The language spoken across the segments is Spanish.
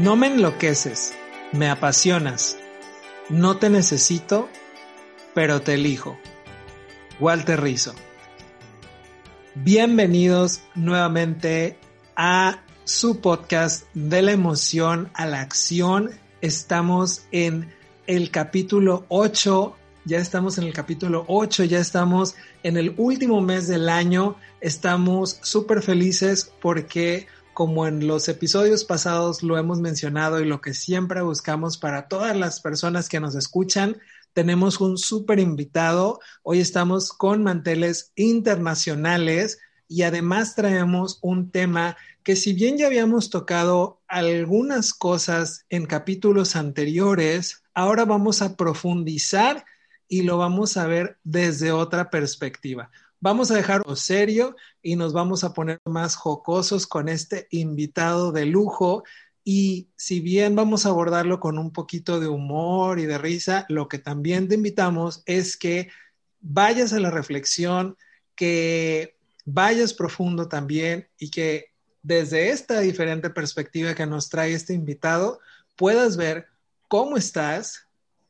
No me enloqueces, me apasionas. No te necesito, pero te elijo. Walter Rizzo. Bienvenidos nuevamente a su podcast de la emoción a la acción. Estamos en el capítulo 8, ya estamos en el capítulo 8, ya estamos en el último mes del año. Estamos súper felices porque como en los episodios pasados lo hemos mencionado y lo que siempre buscamos para todas las personas que nos escuchan, tenemos un súper invitado. Hoy estamos con manteles internacionales y además traemos un tema que si bien ya habíamos tocado algunas cosas en capítulos anteriores, ahora vamos a profundizar y lo vamos a ver desde otra perspectiva. Vamos a dejarlo serio y nos vamos a poner más jocosos con este invitado de lujo. Y si bien vamos a abordarlo con un poquito de humor y de risa, lo que también te invitamos es que vayas a la reflexión, que vayas profundo también y que desde esta diferente perspectiva que nos trae este invitado puedas ver cómo estás.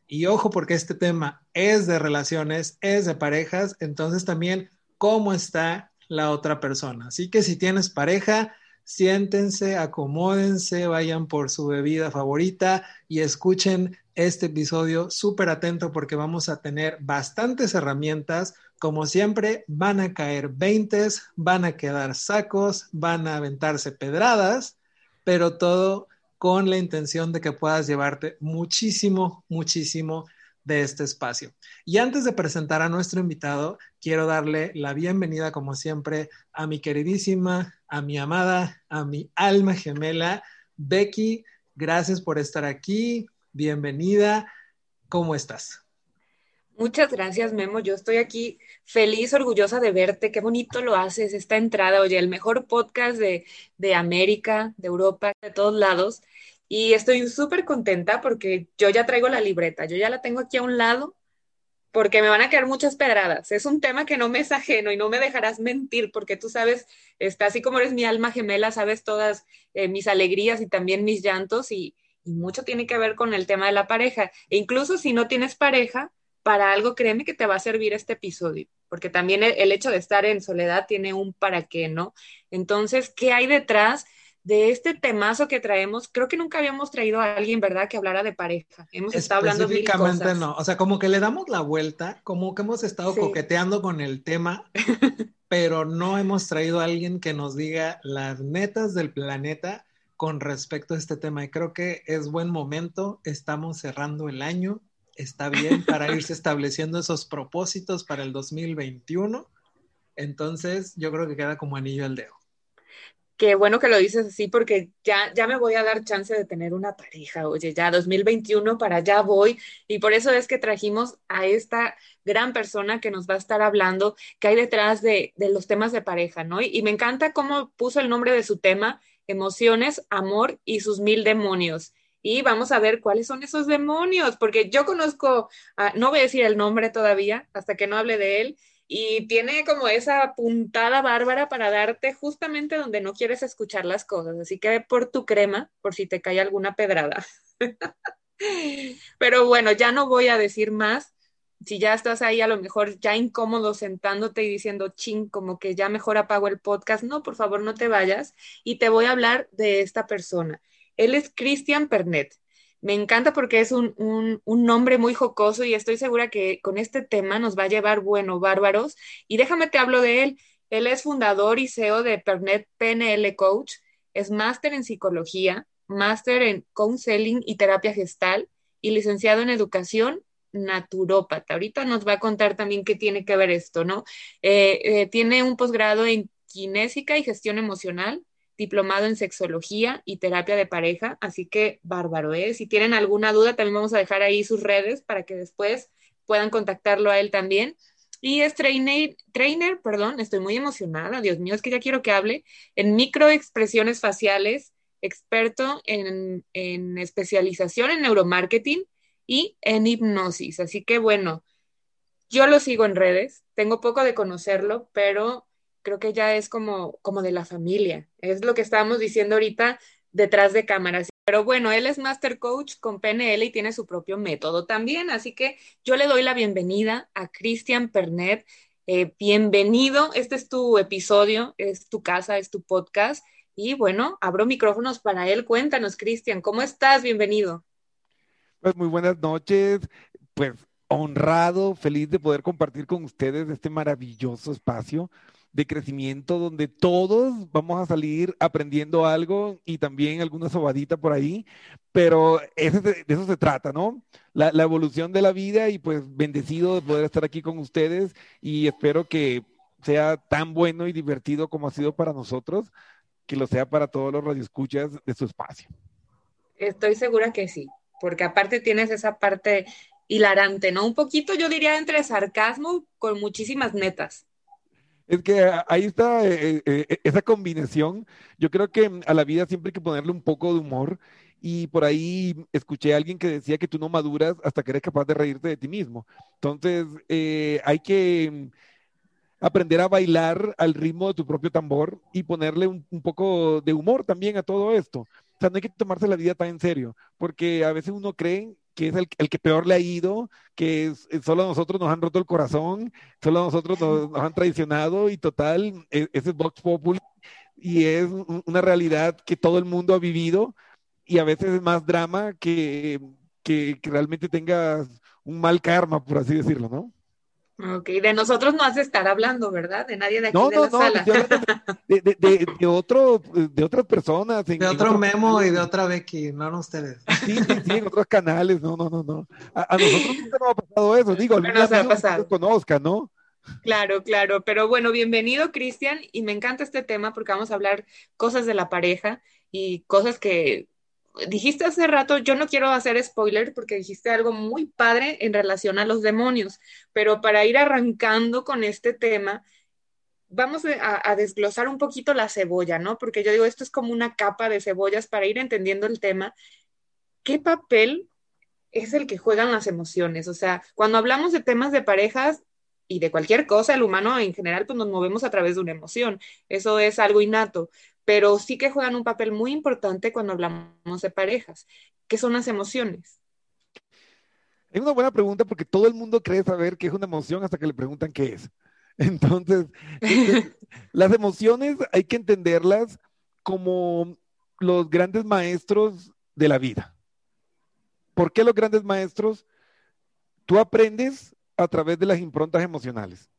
Y ojo, porque este tema es de relaciones, es de parejas, entonces también cómo está la otra persona. Así que si tienes pareja, siéntense, acomódense, vayan por su bebida favorita y escuchen este episodio súper atento porque vamos a tener bastantes herramientas como siempre, van a caer veintes, van a quedar sacos, van a aventarse pedradas, pero todo con la intención de que puedas llevarte muchísimo, muchísimo de este espacio. Y antes de presentar a nuestro invitado, quiero darle la bienvenida, como siempre, a mi queridísima, a mi amada, a mi alma gemela, Becky. Gracias por estar aquí. Bienvenida. ¿Cómo estás? Muchas gracias, Memo. Yo estoy aquí feliz, orgullosa de verte. Qué bonito lo haces, esta entrada. Oye, el mejor podcast de, de América, de Europa, de todos lados. Y estoy súper contenta porque yo ya traigo la libreta. Yo ya la tengo aquí a un lado porque me van a quedar muchas pedradas. Es un tema que no me es ajeno y no me dejarás mentir porque tú sabes, está así como eres mi alma gemela, sabes todas eh, mis alegrías y también mis llantos y, y mucho tiene que ver con el tema de la pareja. E incluso si no tienes pareja, para algo, créeme que te va a servir este episodio, porque también el, hecho de estar en soledad tiene un para qué, ¿no? Entonces, ¿qué hay detrás? De este temazo que traemos, creo que nunca habíamos traído a alguien, ¿verdad?, que hablara de pareja. Hemos estado hablando de cosas. no, o sea, como que le damos la vuelta, como que hemos estado coqueteando con el tema, pero no hemos traído a alguien que nos diga las netas del planeta con respecto a este tema. Y creo que es buen momento, estamos cerrando el año, está bien para irse estableciendo esos propósitos para el 2021. Entonces, yo creo que queda como anillo al dedo. Qué bueno que lo dices así porque ya, ya me voy a dar chance de tener una pareja. Oye, ya 2021 para allá voy. Y por eso es que trajimos a esta gran persona que nos va a estar hablando que hay detrás de, de los temas de pareja, ¿no? Y, y me encanta cómo puso el nombre de su tema, emociones, amor y sus mil demonios y vamos a ver cuáles son esos demonios, porque yo conozco, no voy a decir el nombre todavía hasta que no hable de él, y tiene como esa puntada bárbara para darte justamente donde no quieres escuchar las cosas, así que por tu crema, por si te cae alguna pedrada. Pero bueno, ya no voy a decir más. Si ya estás ahí a lo mejor ya incómodo sentándote y diciendo, ching, como que ya mejor apago el podcast, no, por favor no te vayas y te voy a hablar de esta persona. Él es Christian Pernet. Me encanta porque es un, nombre muy jocoso y estoy segura que con este tema nos va a llevar, bueno, bárbaros. Y déjame te hablo de él. Él es fundador y CEO de Pernet PNL Coach, es máster en psicología, máster en counseling y terapia gestal y licenciado en educación naturópata. Ahorita nos va a contar también qué tiene que ver esto, ¿no? Eh, eh, tiene un posgrado en kinésica y gestión emocional, diplomado en sexología y terapia de pareja, así que bárbaro, ¿eh? Si tienen alguna duda, también vamos a dejar ahí sus redes para que después puedan contactarlo a él también. Y es trainer, trainer, perdón, estoy muy emocionada, Dios mío, es que ya quiero que hable, en microexpresiones faciales, experto en, en especialización en neuromarketing y en hipnosis. Así que bueno, yo lo sigo en redes, tengo poco de conocerlo, pero creo que ya es como, como de la familia. Es lo que estábamos diciendo ahorita detrás de cámaras. Pero bueno, él es Master Coach con PNL y tiene su propio método también. Así que yo le doy la bienvenida a Cristian Pernet. Eh, bienvenido, este es tu episodio, es tu casa, es tu podcast. Y bueno, abro micrófonos para él. Cuéntanos, Cristian, ¿cómo estás? Bienvenido. Pues muy buenas noches. Pues honrado, feliz de poder compartir con ustedes este maravilloso espacio de crecimiento donde todos vamos a salir aprendiendo algo y también alguna sobadita por ahí, pero de eso se trata, ¿no? La, la, evolución de la vida y pues bendecido de poder estar aquí con ustedes y espero que sea tan bueno y divertido como ha sido para nosotros, que lo sea para todos los radioescuchas de su espacio. Estoy segura que sí, porque aparte tienes esa parte hilarante, ¿no? Un poquito, yo diría, entre sarcasmo con muchísimas netas. Es que ahí está eh, eh, eh, esa combinación. Yo creo que a la vida siempre hay que ponerle un poco de humor. Y por ahí escuché a alguien que decía que tú no maduras hasta que eres capaz de reírte de ti mismo. Entonces, hay que aprender a bailar al ritmo de tu propio tambor y ponerle un, un, poco de humor también a todo esto. O sea, no hay que tomarse la vida tan en serio, porque a veces uno cree que es el, que peor le ha ido, que solo a nosotros nos han roto el corazón, solo a nosotros nos, han traicionado y total, e, ese es Vox Populi y es una realidad que todo el mundo ha vivido y a veces es más drama que, que, que realmente tengas un mal karma, por así decirlo, ¿no? Ok, de nosotros no has de estar hablando, ¿verdad? De nadie de aquí de la no, sala. De, de, de, de, otro, de otras personas. de otro Memo y de otra Becky, no, no ustedes. Sí, sí, sí, en otros canales, no, no, no, no. A, nosotros nunca nos ha pasado eso, digo, al menos ha pasado. conozca, ¿no? Claro, claro, pero bueno, bienvenido Cristian y me encanta este tema porque vamos a hablar cosas de la pareja y cosas que dijiste hace rato, yo no quiero hacer spoiler porque dijiste algo muy padre en relación a los demonios, pero para ir arrancando con este tema, vamos a, desglosar un poquito la cebolla, ¿no? Porque yo digo, esto es como una capa de cebollas para ir entendiendo el tema. ¿Qué papel es el que juegan las emociones? O sea, cuando hablamos de temas de parejas, y de cualquier cosa, el humano en general, pues nos movemos a través de una emoción. Eso es algo innato pero sí que juegan un papel muy importante cuando hablamos de parejas. ¿Qué son las emociones? Es una buena pregunta porque todo el mundo cree saber qué es una emoción hasta que le preguntan qué es. Entonces, las emociones hay que entenderlas como los grandes maestros de la vida. ¿Por qué los grandes maestros? Tú aprendes a través de las improntas emocionales.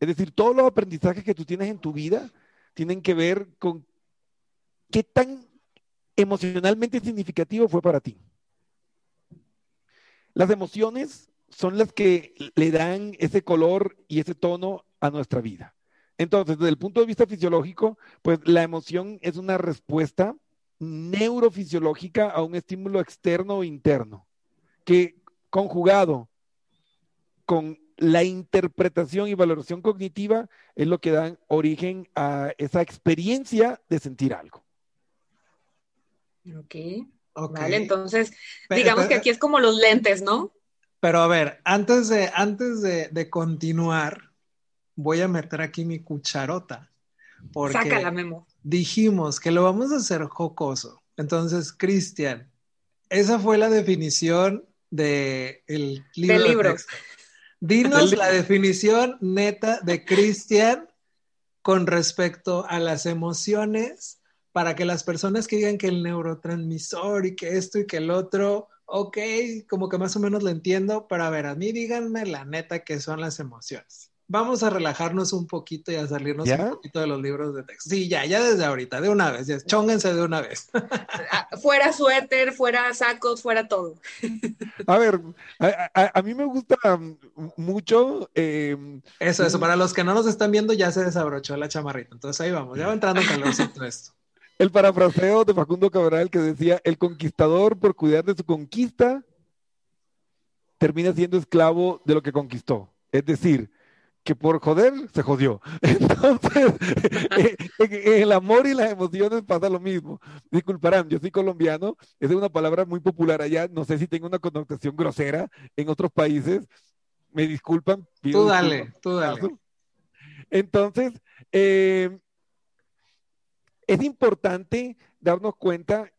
Es decir, todos los aprendizajes que tú tienes en tu vida tienen que ver con qué tan emocionalmente significativo fue para ti. Las emociones son las que le dan ese color y ese tono a nuestra vida. Entonces, desde el punto de vista fisiológico, pues la emoción es una respuesta neurofisiológica a un estímulo externo o interno, que conjugado con la interpretación y valoración cognitiva es lo que dan origen a esa experiencia de sentir algo. Ok. Vale, entonces, digamos que aquí es como los lentes, ¿no? Pero a ver, antes de, antes de, continuar, voy a meter aquí mi cucharota. Porque Sácala, Memo. Dijimos que lo vamos a hacer jocoso. Entonces, Cristian, esa fue la definición de el libro. Del libro. Dinos la definición neta de Cristian con respecto a las emociones para que las personas que digan que el neurotransmisor y que esto y que el otro, ok, como que más o menos lo entiendo, pero a ver, a mí díganme la neta que son las emociones. Vamos a relajarnos un poquito y a salirnos ¿Ya? un poquito de los libros de texto. Sí, ya, ya desde ahorita, de una vez, ya, de una vez. Ah, Fuera suéter, fuera sacos, fuera todo. A ver, a, a- a mí me gusta mm, mucho. eh, Eso, eso, para los que no nos están viendo, ya se desabrochó la chamarrita. Entonces ahí vamos, ya va entrando en calorcito esto. El parafraseo de Facundo Cabral que decía, el conquistador por cuidar de su conquista termina siendo esclavo de lo que conquistó. Es decir, que por joder se jodió. Entonces, eh, en el amor y las emociones pasa lo mismo. Disculparán, yo soy colombiano, es una palabra muy popular allá, no sé si tengo una connotación grosera en otros países, me disculpan. pido Tú dale, disculpas. tú dale. Entonces, eh, es importante darnos cuenta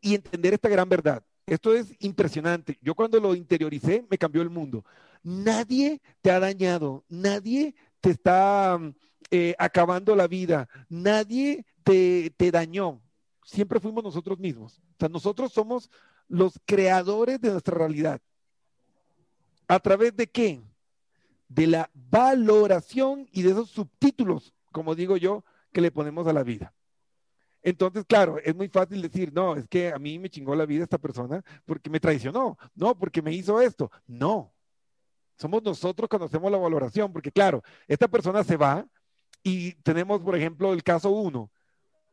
y entender esta gran verdad. Esto es impresionante. Yo cuando lo interioricé me cambió el mundo. Nadie te ha dañado, nadie te está mm, eh, acabando la vida, nadie te, te dañó. Siempre fuimos nosotros mismos. O sea, nosotros somos los creadores de nuestra realidad. ¿A través de qué? De la valoración y de esos subtítulos, como digo yo, que le ponemos a la vida. Entonces, claro, es muy fácil decir, no, es que a mí me chingó la vida esta persona porque me traicionó, no, porque me hizo esto. No, somos nosotros cuando hacemos la valoración, porque claro, esta persona se va y tenemos, por ejemplo, el caso uno.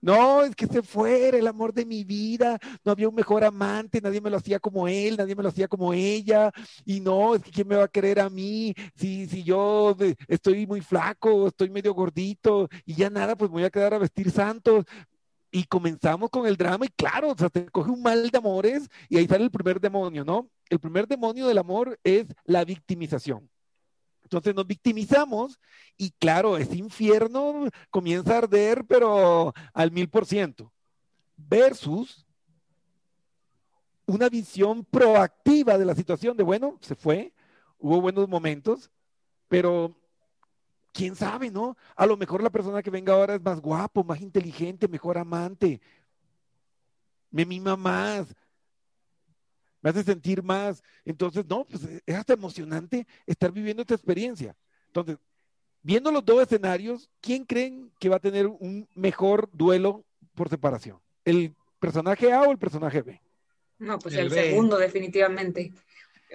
No, es que se fue, era el amor de mi vida, no había un mejor amante, nadie me lo hacía como él, nadie me lo hacía como ella, y no, es que quién me va a querer a mí, si, si yo de- estoy muy flaco, estoy medio gordito, y ya nada, pues me voy a quedar a vestir santos. Y comenzamos con el drama, y claro, o sea, te coge un mal de amores, y ahí sale el primer demonio, ¿no? El primer demonio del amor es la victimización. Entonces nos victimizamos y claro, ese infierno comienza a arder, pero al mil por ciento. Versus una visión proactiva de la situación de, bueno, se fue, hubo buenos momentos, pero quién sabe, ¿no? A lo mejor la persona que venga ahora es más guapo, más inteligente, mejor amante, me mima más, me hace sentir más. Entonces, no, pues es hasta emocionante estar viviendo esta experiencia. Entonces, viendo los dos escenarios, ¿quién creen que va a tener un mejor duelo por separación? ¿El personaje A o el personaje B? No, pues El el, segundo, definitivamente.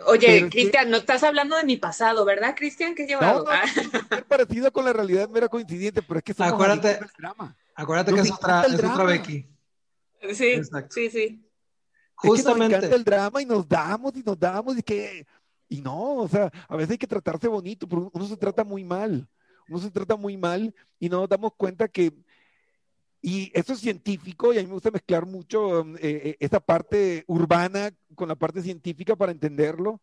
Oye, Cristian, no estás hablando de mi pasado, ¿verdad, Cristian? ¿Qué llevado? no, Ah, Es parecido con la realidad mera coincidente, pero es que somos Acuérdate- al drama. Acuérdate Nos que es otra, el es otra drama. Becky. sí, Exacto. sí, sí. Es que nos Justamente. encanta el drama y nos damos y nos damos y que y no, o sea, a veces hay que tratarse bonito, pero uno se trata muy mal. Uno se trata muy mal y no nos damos cuenta que y eso es científico y a mí me gusta mezclar mucho um, eh, eh, esa parte urbana con la parte científica para entenderlo.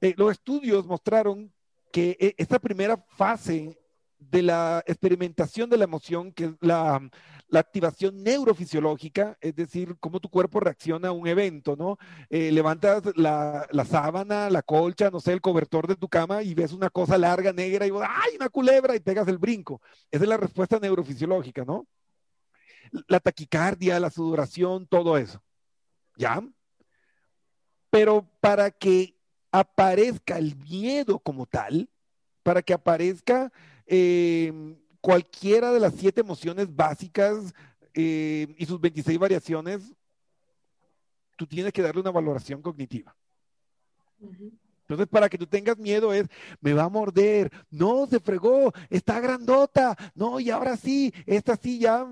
Eh, los estudios mostraron que eh, esta primera fase de la experimentación de la emoción, que es la, la activación neurofisiológica, es decir, cómo tu cuerpo reacciona a un evento, ¿no? Eh, levantas la, la sábana, la colcha, no sé, el cobertor de tu cama y ves una cosa larga, negra, y vos, ¡ay, una culebra! y pegas el brinco. Esa es la respuesta neurofisiológica, ¿no? La taquicardia, la sudoración, todo eso. ¿Ya? Pero para que aparezca el miedo como tal, para que aparezca eh, cualquiera de las siete emociones básicas eh, y sus 26 variaciones, tú tienes que darle una valoración cognitiva. Entonces, para que tú tengas miedo es, me va a morder, no, se fregó, está grandota, no, y ahora sí, esta sí ya.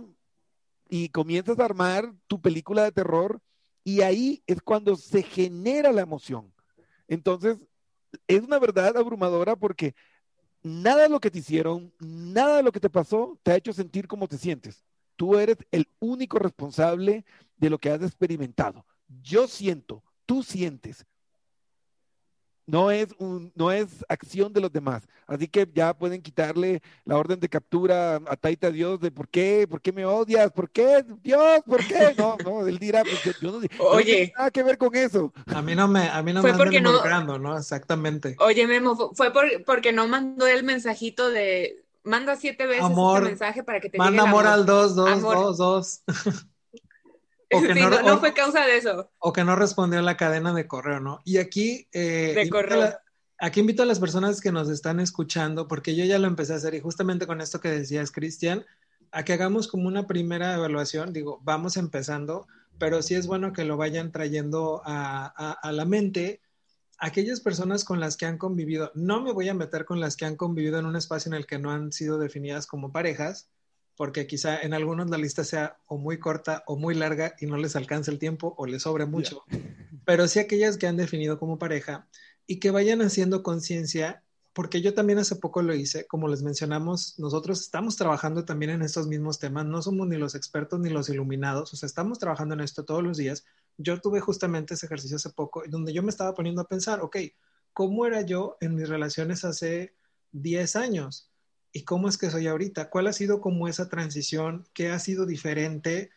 Y comienzas a armar tu película de terror y ahí es cuando se genera la emoción. Entonces, es una verdad abrumadora porque nada de lo que te hicieron, nada de lo que te pasó te ha hecho sentir como te sientes. Tú eres el único responsable de lo que has experimentado. Yo siento, tú sientes. No es, un, no es acción de los demás. Así que ya pueden quitarle la orden de captura a Taita Dios de por qué, por qué me odias, por qué, Dios, por qué. No, no, él dirá, pues yo, yo no, yo no Oye. tengo nada que ver con eso. A mí no me, a mí no Fue me porque no- involucrando, ¿no? Exactamente. Oye, Memo, fu- fue por- porque no mandó el mensajito de manda siete veces Amor, este mensaje para que te Manda llegue el amor amor. al 2, 2, Amor. 2, 2. O que Sí, no- no, no o- fue causa de eso. O que no respondió a la cadena de correo, ¿no? Y aquí... eh, De invita, correo. a la, aquí invito a las personas que nos están escuchando, porque yo ya lo empecé a hacer y justamente con esto que decías, Cristian, a que hagamos como una primera evaluación, digo, vamos empezando, pero sí es bueno que lo vayan trayendo a, a la mente aquellas personas con las que han convivido, no me voy a meter con las que han convivido en un espacio en el que no han sido definidas como parejas, porque quizá en algunos la lista sea o muy corta o muy larga y no les alcance el tiempo o les sobre mucho, pero sí aquellas que han definido como pareja y que vayan haciendo conciencia, porque yo también hace poco lo hice, como les mencionamos, nosotros estamos trabajando también en estos mismos temas, no somos ni los expertos ni los iluminados, o sea, estamos trabajando en esto todos los días. Yo tuve justamente ese ejercicio hace poco, donde yo me estaba poniendo a pensar, ok, ¿cómo era yo en mis relaciones hace 10 años? ¿Y cómo es que soy ahorita? ¿Cuál ha sido como esa transición? ¿Qué ha sido diferente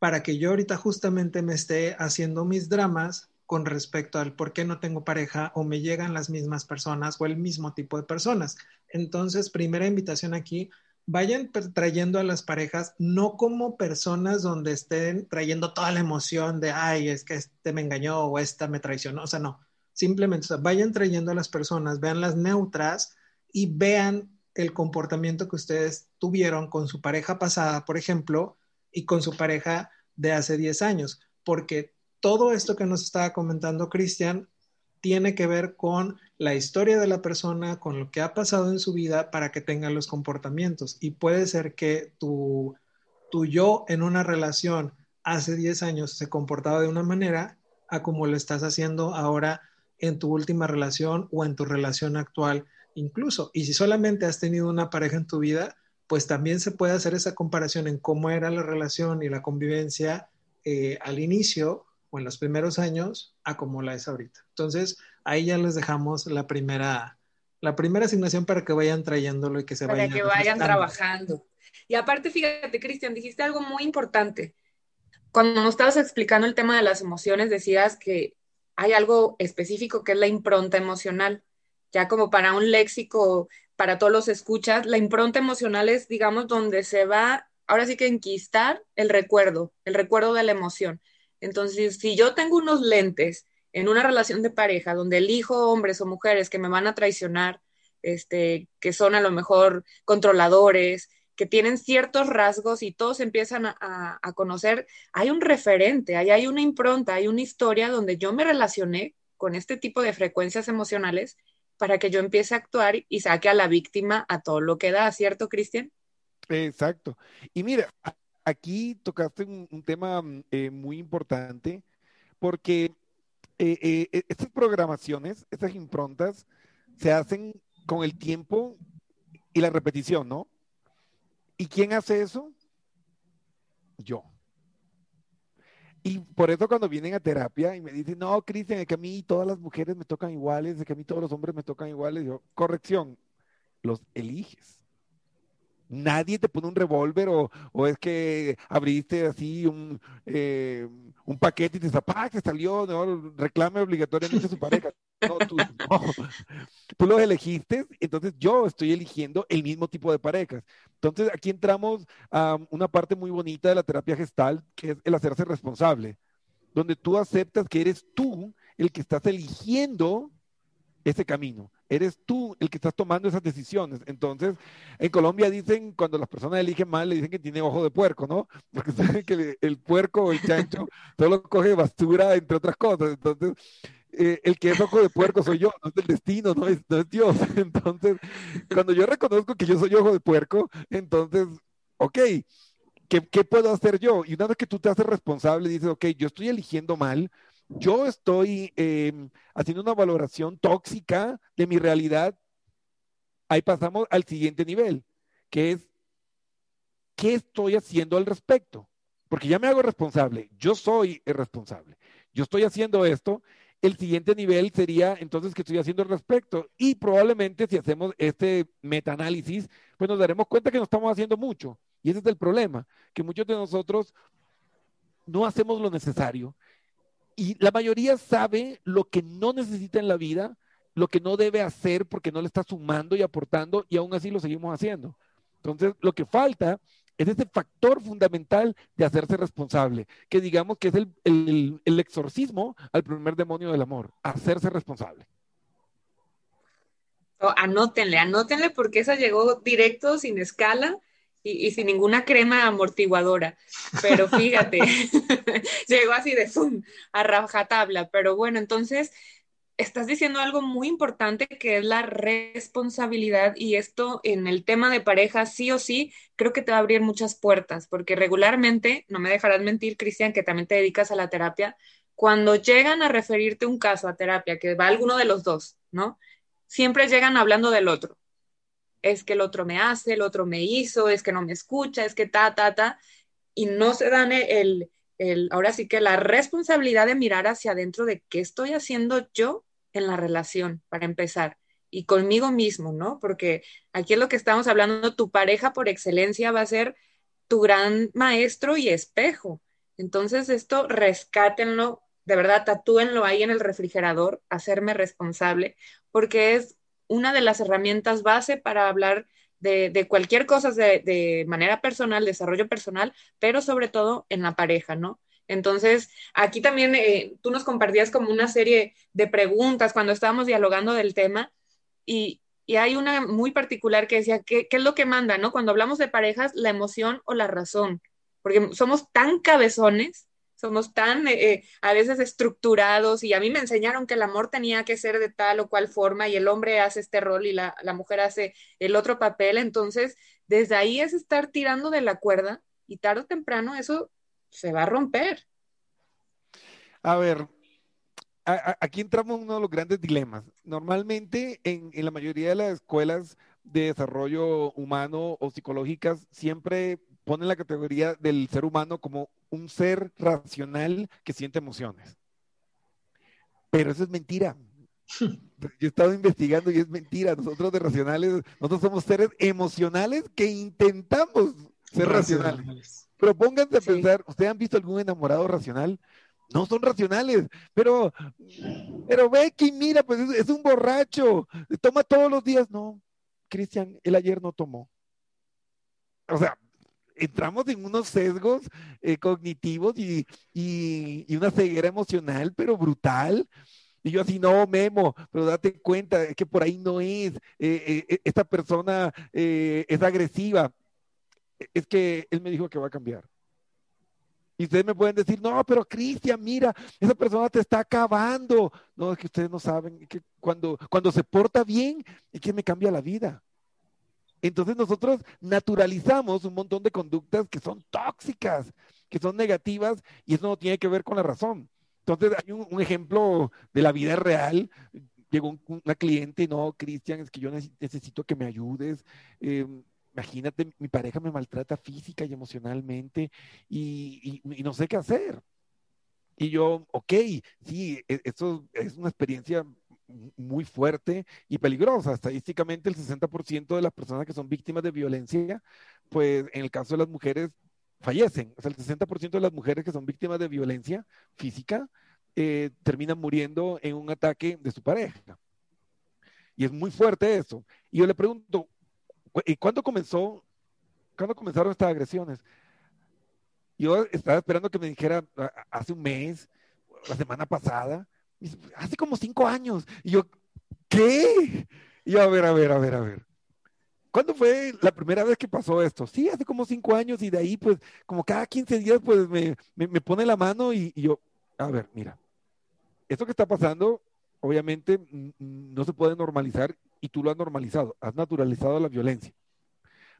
para que yo ahorita justamente me esté haciendo mis dramas con respecto al por qué no tengo pareja o me llegan las mismas personas o el mismo tipo de personas? Entonces, primera invitación aquí, vayan trayendo a las parejas no como personas donde estén trayendo toda la emoción de, ay, es que este me engañó o esta me traicionó, o sea, no, simplemente, vayan trayendo a las personas, vean las neutras y vean el comportamiento que ustedes tuvieron con su pareja pasada, por ejemplo, y con su pareja de hace 10 años, porque todo esto que nos estaba comentando Cristian tiene que ver con la historia de la persona, con lo que ha pasado en su vida para que tenga los comportamientos. Y puede ser que tu, tu yo en una relación hace 10 años se comportaba de una manera a como lo estás haciendo ahora en tu última relación o en tu relación actual incluso. Y si solamente has tenido una pareja en tu vida, pues también se puede hacer esa comparación en cómo era la relación y la convivencia eh, al inicio o en los primeros años a cómo la es ahorita. Entonces, ahí ya les dejamos la primera, la primera asignación para que vayan trayéndolo y que se vayan. Para que vayan trabajando. Y aparte, fíjate, Cristian, dijiste algo muy importante. Cuando nos estabas explicando el tema de las emociones, decías que hay algo específico que es la impronta emocional ya como para un léxico, para todos los escuchas, la impronta emocional es, digamos, donde se va, ahora sí que enquistar el recuerdo, el recuerdo de la emoción. Entonces, si yo tengo unos lentes en una relación de pareja donde elijo hombres o mujeres que me van a traicionar, este, que son a lo mejor controladores, que tienen ciertos rasgos y todos empiezan a, a, conocer, hay un referente, hay, hay una impronta, hay una historia donde yo me relacioné con este tipo de frecuencias emocionales para que yo empiece a actuar y saque a la víctima a todo lo que da, ¿cierto, Cristian? Exacto. Y mira, aquí tocaste un, tema mm, eh, muy importante porque eh, eh, e, estas programaciones, estas improntas, se hacen con el tiempo y la repetición, ¿no? ¿Y quién hace eso? Yo. Y por eso cuando vienen a terapia y me dicen, no, Cristian, es que a mí todas las mujeres me tocan iguales, es que a mí todos los hombres me tocan iguales, yo, corrección, los eliges. Nadie te pone un revólver o, o, es que abriste así un, eh, un paquete y te zapá, que salió, no, reclame obligatoriamente a su pareja. No, tú, no. tú los elegiste, entonces yo estoy eligiendo el mismo tipo de parejas. Entonces aquí entramos a una parte muy bonita de la terapia gestal, que es el hacerse responsable, donde tú aceptas que eres tú el que estás eligiendo ese camino. Eres tú el que estás tomando esas decisiones. Entonces, en Colombia dicen, cuando las personas eligen mal, le dicen que tiene ojo de puerco, ¿no? Porque saben que el puerco o el chancho solo coge basura, entre otras cosas. Entonces, eh, el que es ojo de puerco soy yo, no es el destino, no es, no es Dios. Entonces, cuando yo reconozco que yo soy ojo de puerco, entonces, ok, ¿qué, ¿qué, puedo hacer yo? Y una vez que tú te haces responsable, dices, ok, yo estoy eligiendo mal, yo estoy em, haciendo una valoración tóxica de mi realidad, ahí pasamos al siguiente nivel, que es, ¿qué estoy haciendo al respecto? Porque ya me hago responsable, yo soy el responsable. Yo estoy haciendo esto el siguiente nivel sería entonces qué estoy haciendo al respecto. Y probablemente si hacemos este metaanálisis, pues nos daremos cuenta que no estamos haciendo mucho. Y ese es el problema, que muchos de nosotros no hacemos lo necesario. Y la mayoría sabe lo que no necesita en la vida, lo que no debe hacer porque no le está sumando y aportando, y aún así lo seguimos haciendo. Entonces, lo que falta es ese factor fundamental de hacerse responsable, que digamos que es el, exorcismo al primer demonio del amor, hacerse responsable. anótenle, anótenle porque esa llegó directo, sin escala y, sin ninguna crema amortiguadora. Pero fíjate, llegó así de zoom, a rajatabla. Pero bueno, entonces estás diciendo algo muy importante que es la responsabilidad y esto en el tema de pareja sí o sí creo que te va a abrir muchas puertas porque regularmente, no me dejarás mentir Cristian, que también te dedicas a la terapia, cuando llegan a referirte un caso a terapia, que va alguno de los dos, ¿no? Siempre llegan hablando del otro. Es que el otro me hace, el otro me hizo, es que no me escucha, es que ta, ta, ta, y no se dan el, ahora sí que la responsabilidad de mirar hacia adentro de qué estoy haciendo yo en la relación, para empezar, y conmigo mismo, ¿no? Porque aquí es lo que estamos hablando, tu pareja por excelencia va a ser tu gran maestro y espejo. Entonces, esto rescátenlo, de verdad, tatúenlo ahí en el refrigerador, hacerme responsable, porque es una de las herramientas base para hablar de, cualquier cosa de, manera personal, desarrollo personal, pero sobre todo en la pareja, ¿no? Entonces, aquí también eh, tú nos compartías como una serie de preguntas cuando estábamos dialogando del tema y, hay una muy particular que decía, ¿qué, ¿qué, es lo que manda, no? Cuando hablamos de parejas, la emoción o la razón, porque somos tan cabezones somos tan eh, eh, a veces estructurados y a mí me enseñaron que el amor tenía que ser de tal o cual forma y el hombre hace este rol y la, mujer hace el otro papel, entonces desde ahí es estar tirando de la cuerda y tarde o temprano eso se va a romper. A ver, aquí entramos en uno de los grandes dilemas. Normalmente en, en la mayoría de las escuelas de desarrollo humano o psicológicas siempre ponen la categoría del ser humano como un ser racional que siente emociones. Pero eso es mentira. Yo he estado investigando y es mentira. Nosotros de racionales, nosotros somos seres emocionales que intentamos ser racionales. Pero pónganse a pensar, ¿ustedes han visto algún enamorado racional? No son racionales, pero, pero Becky, mira, pues es, es un borracho, toma todos los días. No, Cristian, él ayer no tomó. O sea, entramos en unos sesgos eh, cognitivos y, una ceguera emocional, pero brutal. Y yo así, no, Memo, pero date cuenta que por ahí no es. Eh, eh, esta persona es agresiva. Es que él me dijo que va a cambiar. Y ustedes me pueden decir, no, pero Cristian, mira, esa persona te está acabando. No, es que ustedes no saben que cuando, cuando se porta bien, es que me cambia la vida. Entonces nosotros naturalizamos un montón de conductas que son tóxicas, que son negativas, y eso no tiene que ver con la razón. Entonces hay un, ejemplo de la vida real. Llegó una cliente, no, Cristian, es que yo necesito que me ayudes. Em, imagínate, mi pareja me maltrata física y emocionalmente y, no sé qué hacer. Y yo, ok, sí, e, eso es una experiencia muy fuerte y peligrosa. Estadísticamente, el 60% de las personas que son víctimas de violencia, pues en el caso de las mujeres, fallecen. O sea, el 60% de las mujeres que son víctimas de violencia física eh, terminan muriendo en un ataque de su pareja. Y es muy fuerte eso. Y yo le pregunto, ¿y cuándo comenzó? ¿Cuándo comenzaron estas agresiones? Yo estaba esperando que me dijera hace un mes, la semana pasada, hace como cinco años. Y yo, ¿qué? Y yo, a ver, a ver, a ver, a ver. ¿Cuándo fue la primera vez que pasó esto? Sí, hace como cinco años y de ahí, pues, como cada 15 días, pues, me, me, pone la mano y, yo, a ver, mira, esto que está pasando, obviamente, no se puede normalizar y tú lo has normalizado, has naturalizado la violencia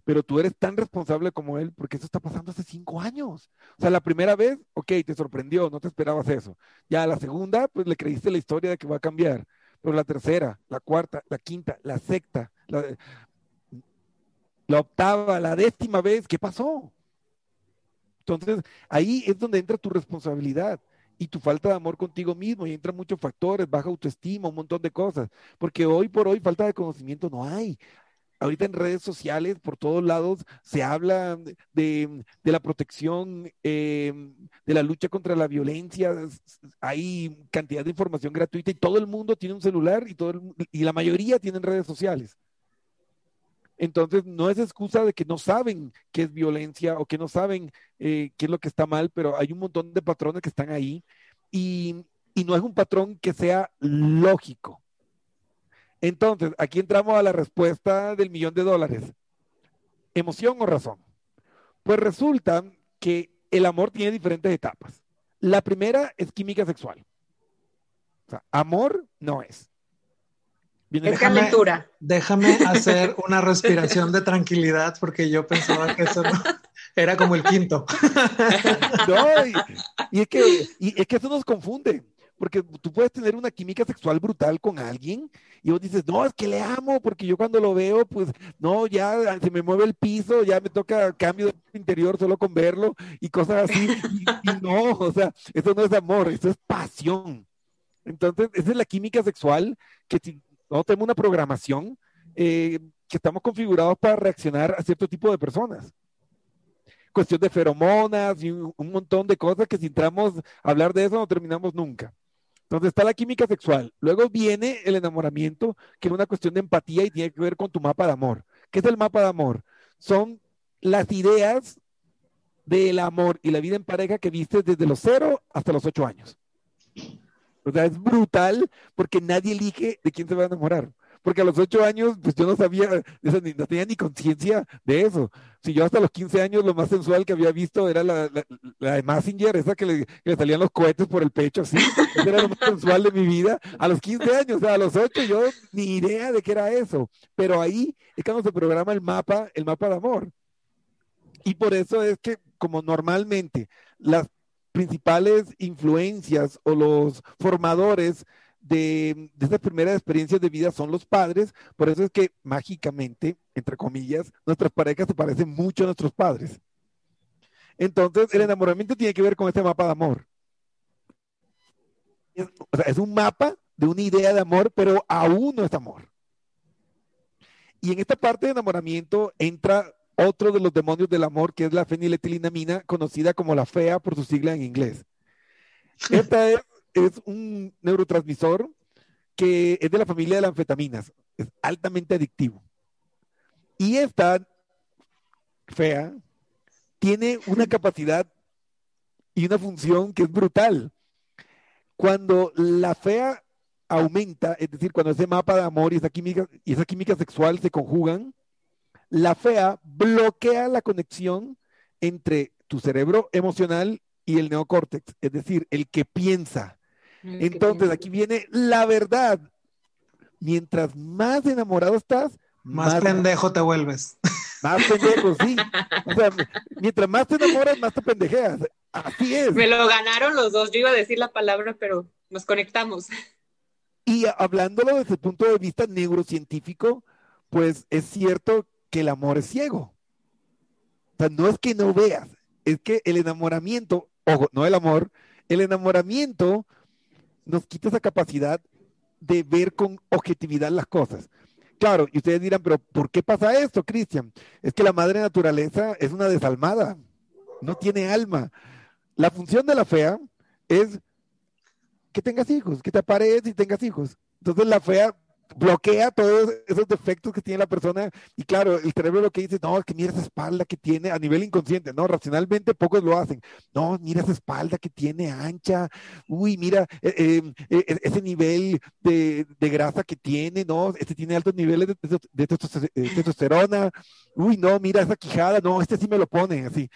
pero tú eres tan responsable como él porque eso está pasando hace cinco años. O sea, la primera vez, ok, te sorprendió, no te esperabas eso. Ya la segunda, pues le creíste la historia de que va a cambiar. Pero la tercera, la cuarta, la quinta, la sexta, la, octava, la décima vez, ¿qué pasó? Entonces, ahí es donde entra tu responsabilidad y tu falta de amor contigo mismo y entran muchos factores, baja autoestima, un montón de cosas, porque hoy por hoy falta de conocimiento no hay ahorita en redes sociales, por todos lados, se habla de, la protección, em, de la lucha contra la violencia. Hay cantidad de información gratuita y todo el mundo tiene un celular y, todo y la mayoría tienen redes sociales. Entonces, no es excusa de que no saben qué es violencia o que no saben eh, qué es lo que está mal, pero hay un montón de patrones que están ahí y, y no es un patrón que sea lógico Entonces, aquí entramos a la respuesta del millón de dólares. ¿Emoción o razón? Pues resulta que el amor tiene diferentes etapas. La primera es química sexual. O sea, amor no es. Viene es calentura. Déjame hacer una respiración de tranquilidad porque yo pensaba que eso no, era como el quinto. No, y, es que, y es que eso nos confunde porque tú puedes tener una química sexual brutal con alguien y vos dices, no, es que le amo, porque yo cuando lo veo, pues, no, ya se me mueve el piso, ya me toca cambio de interior solo con verlo y cosas así. Y, no, o sea, eso no es amor, eso es pasión. Entonces, esa es la química sexual que si no tenemos una programación, eh, que estamos configurados para reaccionar a cierto tipo de personas cuestión de feromonas y un, montón de cosas que si entramos a hablar de eso no terminamos nunca. Entonces está la química sexual. Luego viene el enamoramiento, que es una cuestión de empatía y tiene que ver con tu mapa de amor. ¿Qué es el mapa de amor? Son las ideas del amor y la vida en pareja que viste desde los cero hasta los ocho años. O sea, es brutal porque nadie elige de quién se va a enamorar porque a los ocho años, pues yo no sabía, no tenía ni conciencia de eso. Si yo hasta los 15 años lo más sensual que había visto era la, de Massinger, esa que le, salían los cohetes por el pecho, así. era lo más sensual de mi vida. A los 15 años, o sea, a los ocho yo ni idea de qué era eso. Pero ahí es cuando se programa el mapa, el mapa de amor. Y por eso es que, como normalmente, las principales influencias o los formadores de, de estas primeras experiencias de vida son los padres, por eso es que mágicamente, entre comillas, nuestras parejas se parecen mucho a nuestros padres. Entonces, el enamoramiento tiene que ver con este mapa de amor. Es, o sea, es un mapa de una idea de amor, pero aún no es amor. Y en esta parte de enamoramiento entra otro de los demonios del amor, que es la feniletilinamina, conocida como la fea por su sigla en inglés. Esta es es un neurotransmisor que es de la familia de las anfetaminas, es altamente adictivo. Y esta fea tiene una capacidad y una función que es brutal. Cuando la fea aumenta, es decir, cuando ese mapa de amor y esa química, y esa química sexual se conjugan, la fea bloquea la conexión entre tu cerebro emocional y el neocórtex, es decir, el que piensa, entonces aquí viene la verdad. Mientras más enamorado estás, más, pendejo te vuelves. Más pendejo, sí. O sea, mientras más te enamoras, más te pendejeas. Así es. Me lo ganaron los dos. Yo iba a decir la palabra, pero nos conectamos. Y hablándolo desde el punto de vista neurocientífico, pues es cierto que el amor es ciego. O sea, no es que no veas, es que el enamoramiento, ojo, no el amor, el enamoramiento nos quita esa capacidad de ver con objetividad las cosas. Claro, y ustedes dirán, pero ¿por qué pasa esto, Cristian? Es que la madre naturaleza es una desalmada, no tiene alma. La función de la fea es que tengas hijos, que te aparezcas y tengas hijos. Entonces la fea bloquea todos esos defectos que tiene la persona. Y claro, el cerebro lo que dice, no, es que mira esa espalda que tiene a nivel inconsciente, no, racionalmente pocos lo hacen, no, mira esa espalda que tiene ancha, uy, mira eh, eh, eh, ese nivel de, grasa que tiene, no, este tiene altos niveles de, de testosterona, uy, no, mira esa quijada, no, este sí me lo pone, así,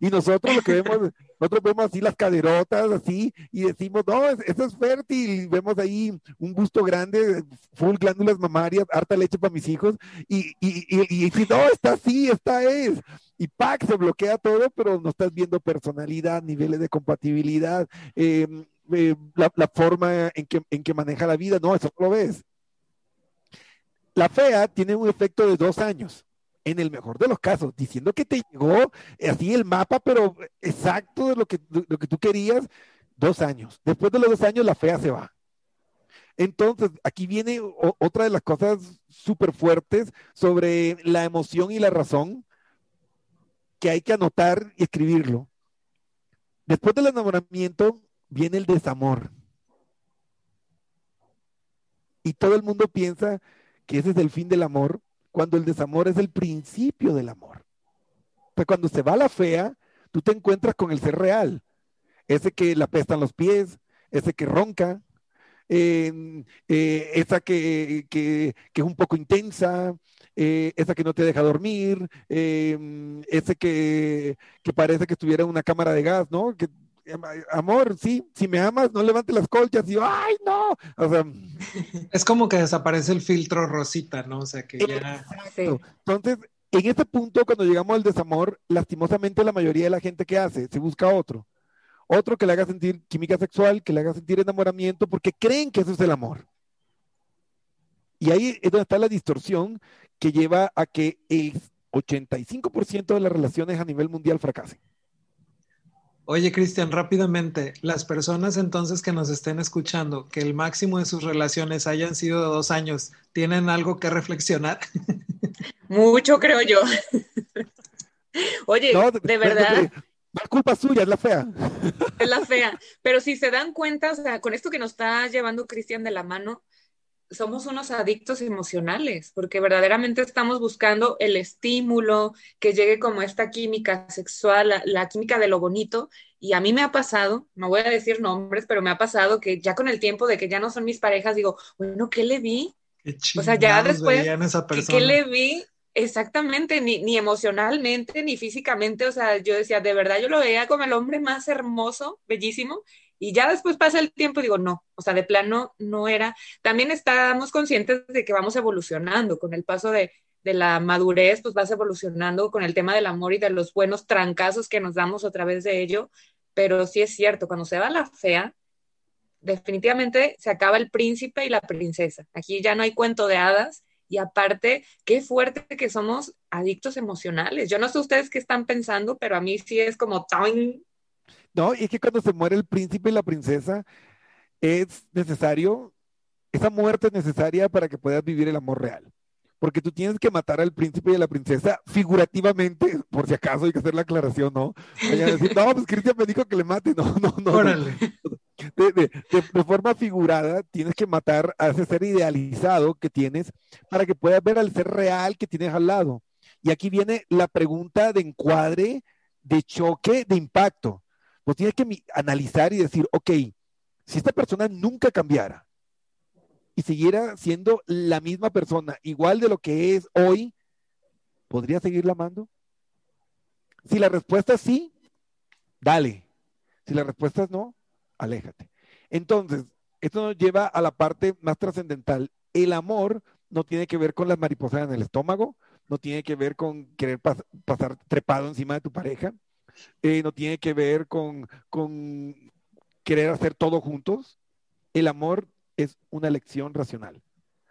y nosotros lo que vemos, nosotros vemos así las caderotas, así, y decimos, no, eso es fértil. Vemos ahí un busto grande, full glándulas mamarias, harta leche para mis hijos, y, y, y, y, no, está así, esta es. Y ¡pac! se bloquea todo, pero no estás viendo personalidad, niveles de compatibilidad, em, eh, la, la, forma en que, en que maneja la vida, no, eso no lo ves. La fea tiene un efecto de dos años en el mejor de los casos, diciendo que te llegó así el mapa, pero exacto de lo que, lo que tú querías, dos años. Después de los dos años, la fea se va. Entonces, aquí viene otra de las cosas súper fuertes sobre la emoción y la razón que hay que anotar y escribirlo. Después del enamoramiento viene el desamor. Y todo el mundo piensa que ese es el fin del amor, cuando el desamor es el principio del amor. Pues cuando se va la fea, tú te encuentras con el ser real, ese que la pestan los pies, ese que ronca, eh, esa que, que, es un poco intensa, eh, esa que no te deja dormir, eh, ese que, que, parece que estuviera en una cámara de gas, ¿no? Amor, sí, si me amas, no levante las colchas y yo, ay, no. O sea, es como que desaparece el filtro rosita, ¿no? O sea, que ya... Entonces, en este punto, cuando llegamos al desamor, lastimosamente la mayoría de la gente que hace, se busca otro. Otro que le haga sentir química sexual, que le haga sentir enamoramiento, porque creen que eso es el amor. Y ahí es donde está la distorsión que lleva a que el 85% de las relaciones a nivel mundial fracasen. Oye, Cristian, rápidamente, las personas entonces que nos estén escuchando, que el máximo de sus relaciones hayan sido de dos años, ¿tienen algo que reflexionar? Mucho, creo yo. Oye, de, verdad. No es culpa suya, es la fea. Es la fea. Pero si se dan cuenta, o sea, con esto que nos está llevando Cristian de la mano, somos unos adictos emocionales, porque verdaderamente estamos buscando el estímulo, que llegue como esta química sexual, la, química de lo bonito. Y a mí me ha pasado, no voy a decir nombres, pero me ha pasado que ya con el tiempo de que ya no son mis parejas, digo, bueno, ¿qué le vi? o sea, ya después, ¿qué, le vi? Exactamente, ni, ni emocionalmente, ni físicamente. O sea, yo decía, de verdad, yo lo veía como el hombre más hermoso, bellísimo, y ya después pasa el tiempo y digo, no, o sea, de plano no era. También estamos conscientes de que vamos evolucionando con el paso de, de la madurez, pues vas evolucionando con el tema del amor y de los buenos trancazos que nos damos a través de ello. Pero sí es cierto, cuando se va la fea, definitivamente se acaba el príncipe y la princesa. Aquí ya no hay cuento de hadas. Y aparte, qué fuerte que somos adictos emocionales. Yo no sé ustedes qué están pensando, pero a mí sí es como no, y es que cuando se muere el príncipe y la princesa, es necesario, esa muerte es necesaria para que puedas vivir el amor real. Porque tú tienes que matar al príncipe y a la princesa figurativamente, por si acaso hay que hacer la aclaración, ¿no? Decir, no, pues Cristian me dijo que le mate. No, no, no. Órale. De, de, de, forma figurada, tienes que matar a ese ser idealizado que tienes para que puedas ver al ser real que tienes al lado. Y aquí viene la pregunta de encuadre, de choque, de impacto pues tienes que analizar y decir, ok, si esta persona nunca cambiara y siguiera siendo la misma persona, igual de lo que es hoy, ¿podría seguirla amando? Si la respuesta es sí, dale. Si la respuesta es no, aléjate. Entonces, esto nos lleva a la parte más trascendental. El amor no tiene que ver con las mariposas en el estómago, no tiene que ver con querer pasar trepado encima de tu pareja, eh, no tiene que ver con, querer hacer todo juntos. El amor es una elección racional.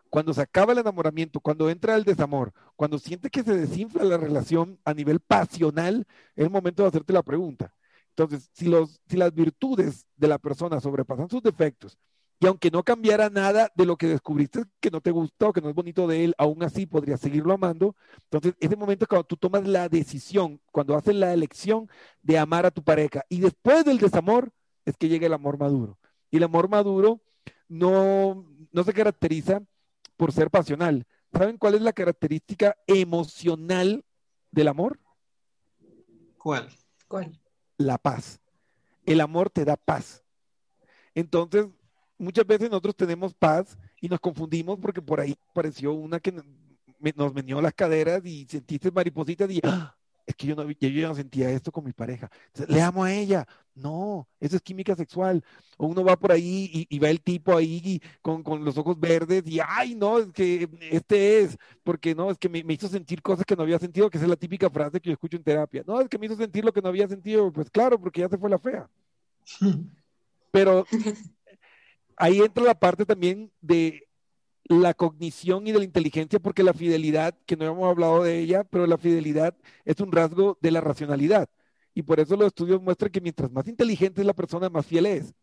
Cuando se acaba el enamoramiento, cuando entra el desamor, cuando siente que se desinfla la relación a nivel pasional, es el momento de hacerte la pregunta. Entonces, si las virtudes de la persona sobrepasan sus defectos y aunque no cambiara nada de lo que descubriste que no te gusta o que no es bonito de él, aún así podrías seguirlo amando. Entonces, ese momento es cuando tú tomas la decisión, cuando haces la elección de amar a tu pareja. Y después del desamor es que llega el amor maduro. Y el amor maduro no, no se caracteriza por ser pasional. ¿Saben cuál es la característica emocional del amor? ¿Cuál? ¿Cuál? La paz. El amor te da paz. Entonces, muchas veces nosotros tenemos paz y nos confundimos porque por ahí pareció una que nos meneó las caderas y sentiste maripositas y ¡ah! es que yo no, yo no sentía esto con mi pareja. Le amo a ella. No, eso es química sexual. O uno va por ahí y, y va el tipo ahí con, con, los ojos verdes y, ay, no, es que este es, porque no, es que me, me, hizo sentir cosas que no había sentido, que esa es la típica frase que yo escucho en terapia. No, es que me hizo sentir lo que no había sentido. Pues claro, porque ya se fue la fea. Pero ahí entra la parte también de la cognición y de la inteligencia, porque la fidelidad, que no hemos hablado de ella, pero la fidelidad es un rasgo de la racionalidad. Y por eso los estudios muestran que mientras más inteligente es la persona, más fiel es.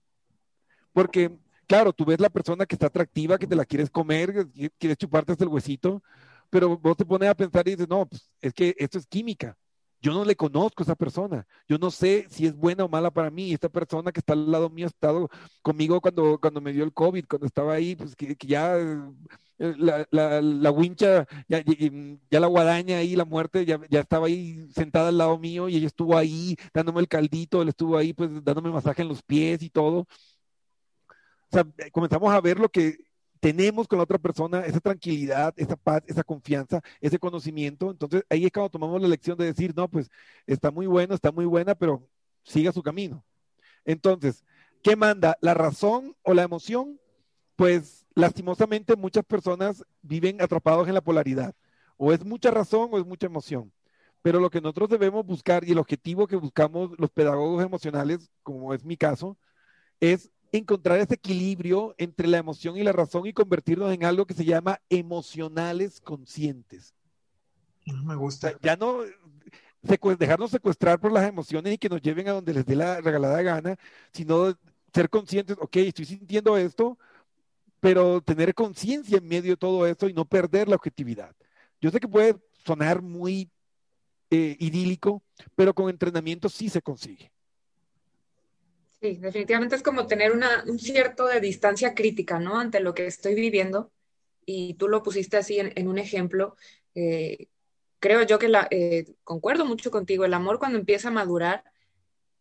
Porque, claro, tú ves la persona que está atractiva, que te la quieres comer, quieres chuparte hasta el huesito, pero vos te pones a pensar y dices, no, pues es que esto es química. Yo no le conozco a esa persona. Yo no sé si es buena o mala para mí. Esta persona que está al lado mío ha estado conmigo cuando, cuando me dio el COVID, cuando estaba ahí, pues que, ya eh, la, la, la, wincha, ya, la guadaña ahí, la muerte, ya, ya, estaba ahí sentada al lado mío y ella estuvo ahí dándome el caldito, él estuvo ahí pues dándome masaje en los pies y todo. O sea, comenzamos a ver lo que tenemos con la otra persona, esa tranquilidad, esa paz, esa confianza, ese conocimiento. Entonces ahí es cuando tomamos la lección de decir, no, pues está muy bueno, está muy buena, pero siga su camino. Entonces, ¿qué manda? ¿La razón o la emoción? Pues lastimosamente muchas personas viven atrapados en la polaridad. O es mucha razón o es mucha emoción. Pero lo que nosotros debemos buscar y el objetivo que buscamos los pedagogos emocionales, como es mi caso, es encontrar ese equilibrio entre la emoción y la razón y convertirnos en algo que se llama emocionales conscientes. Me gusta. Ya no dejarnos secuestrar por las emociones y que nos lleven a donde les dé la regalada gana, sino ser conscientes, ok, estoy sintiendo esto, pero tener conciencia en medio de todo esto y no perder la objetividad. Yo sé que puede sonar muy eh, idílico, pero con entrenamiento sí se consigue. Sí, definitivamente es como tener una, un cierto de distancia crítica, ¿no? Ante lo que estoy viviendo. Y tú lo pusiste así en, un ejemplo. Eh, creo yo que eh, concuerdo mucho contigo, el amor cuando empieza a madurar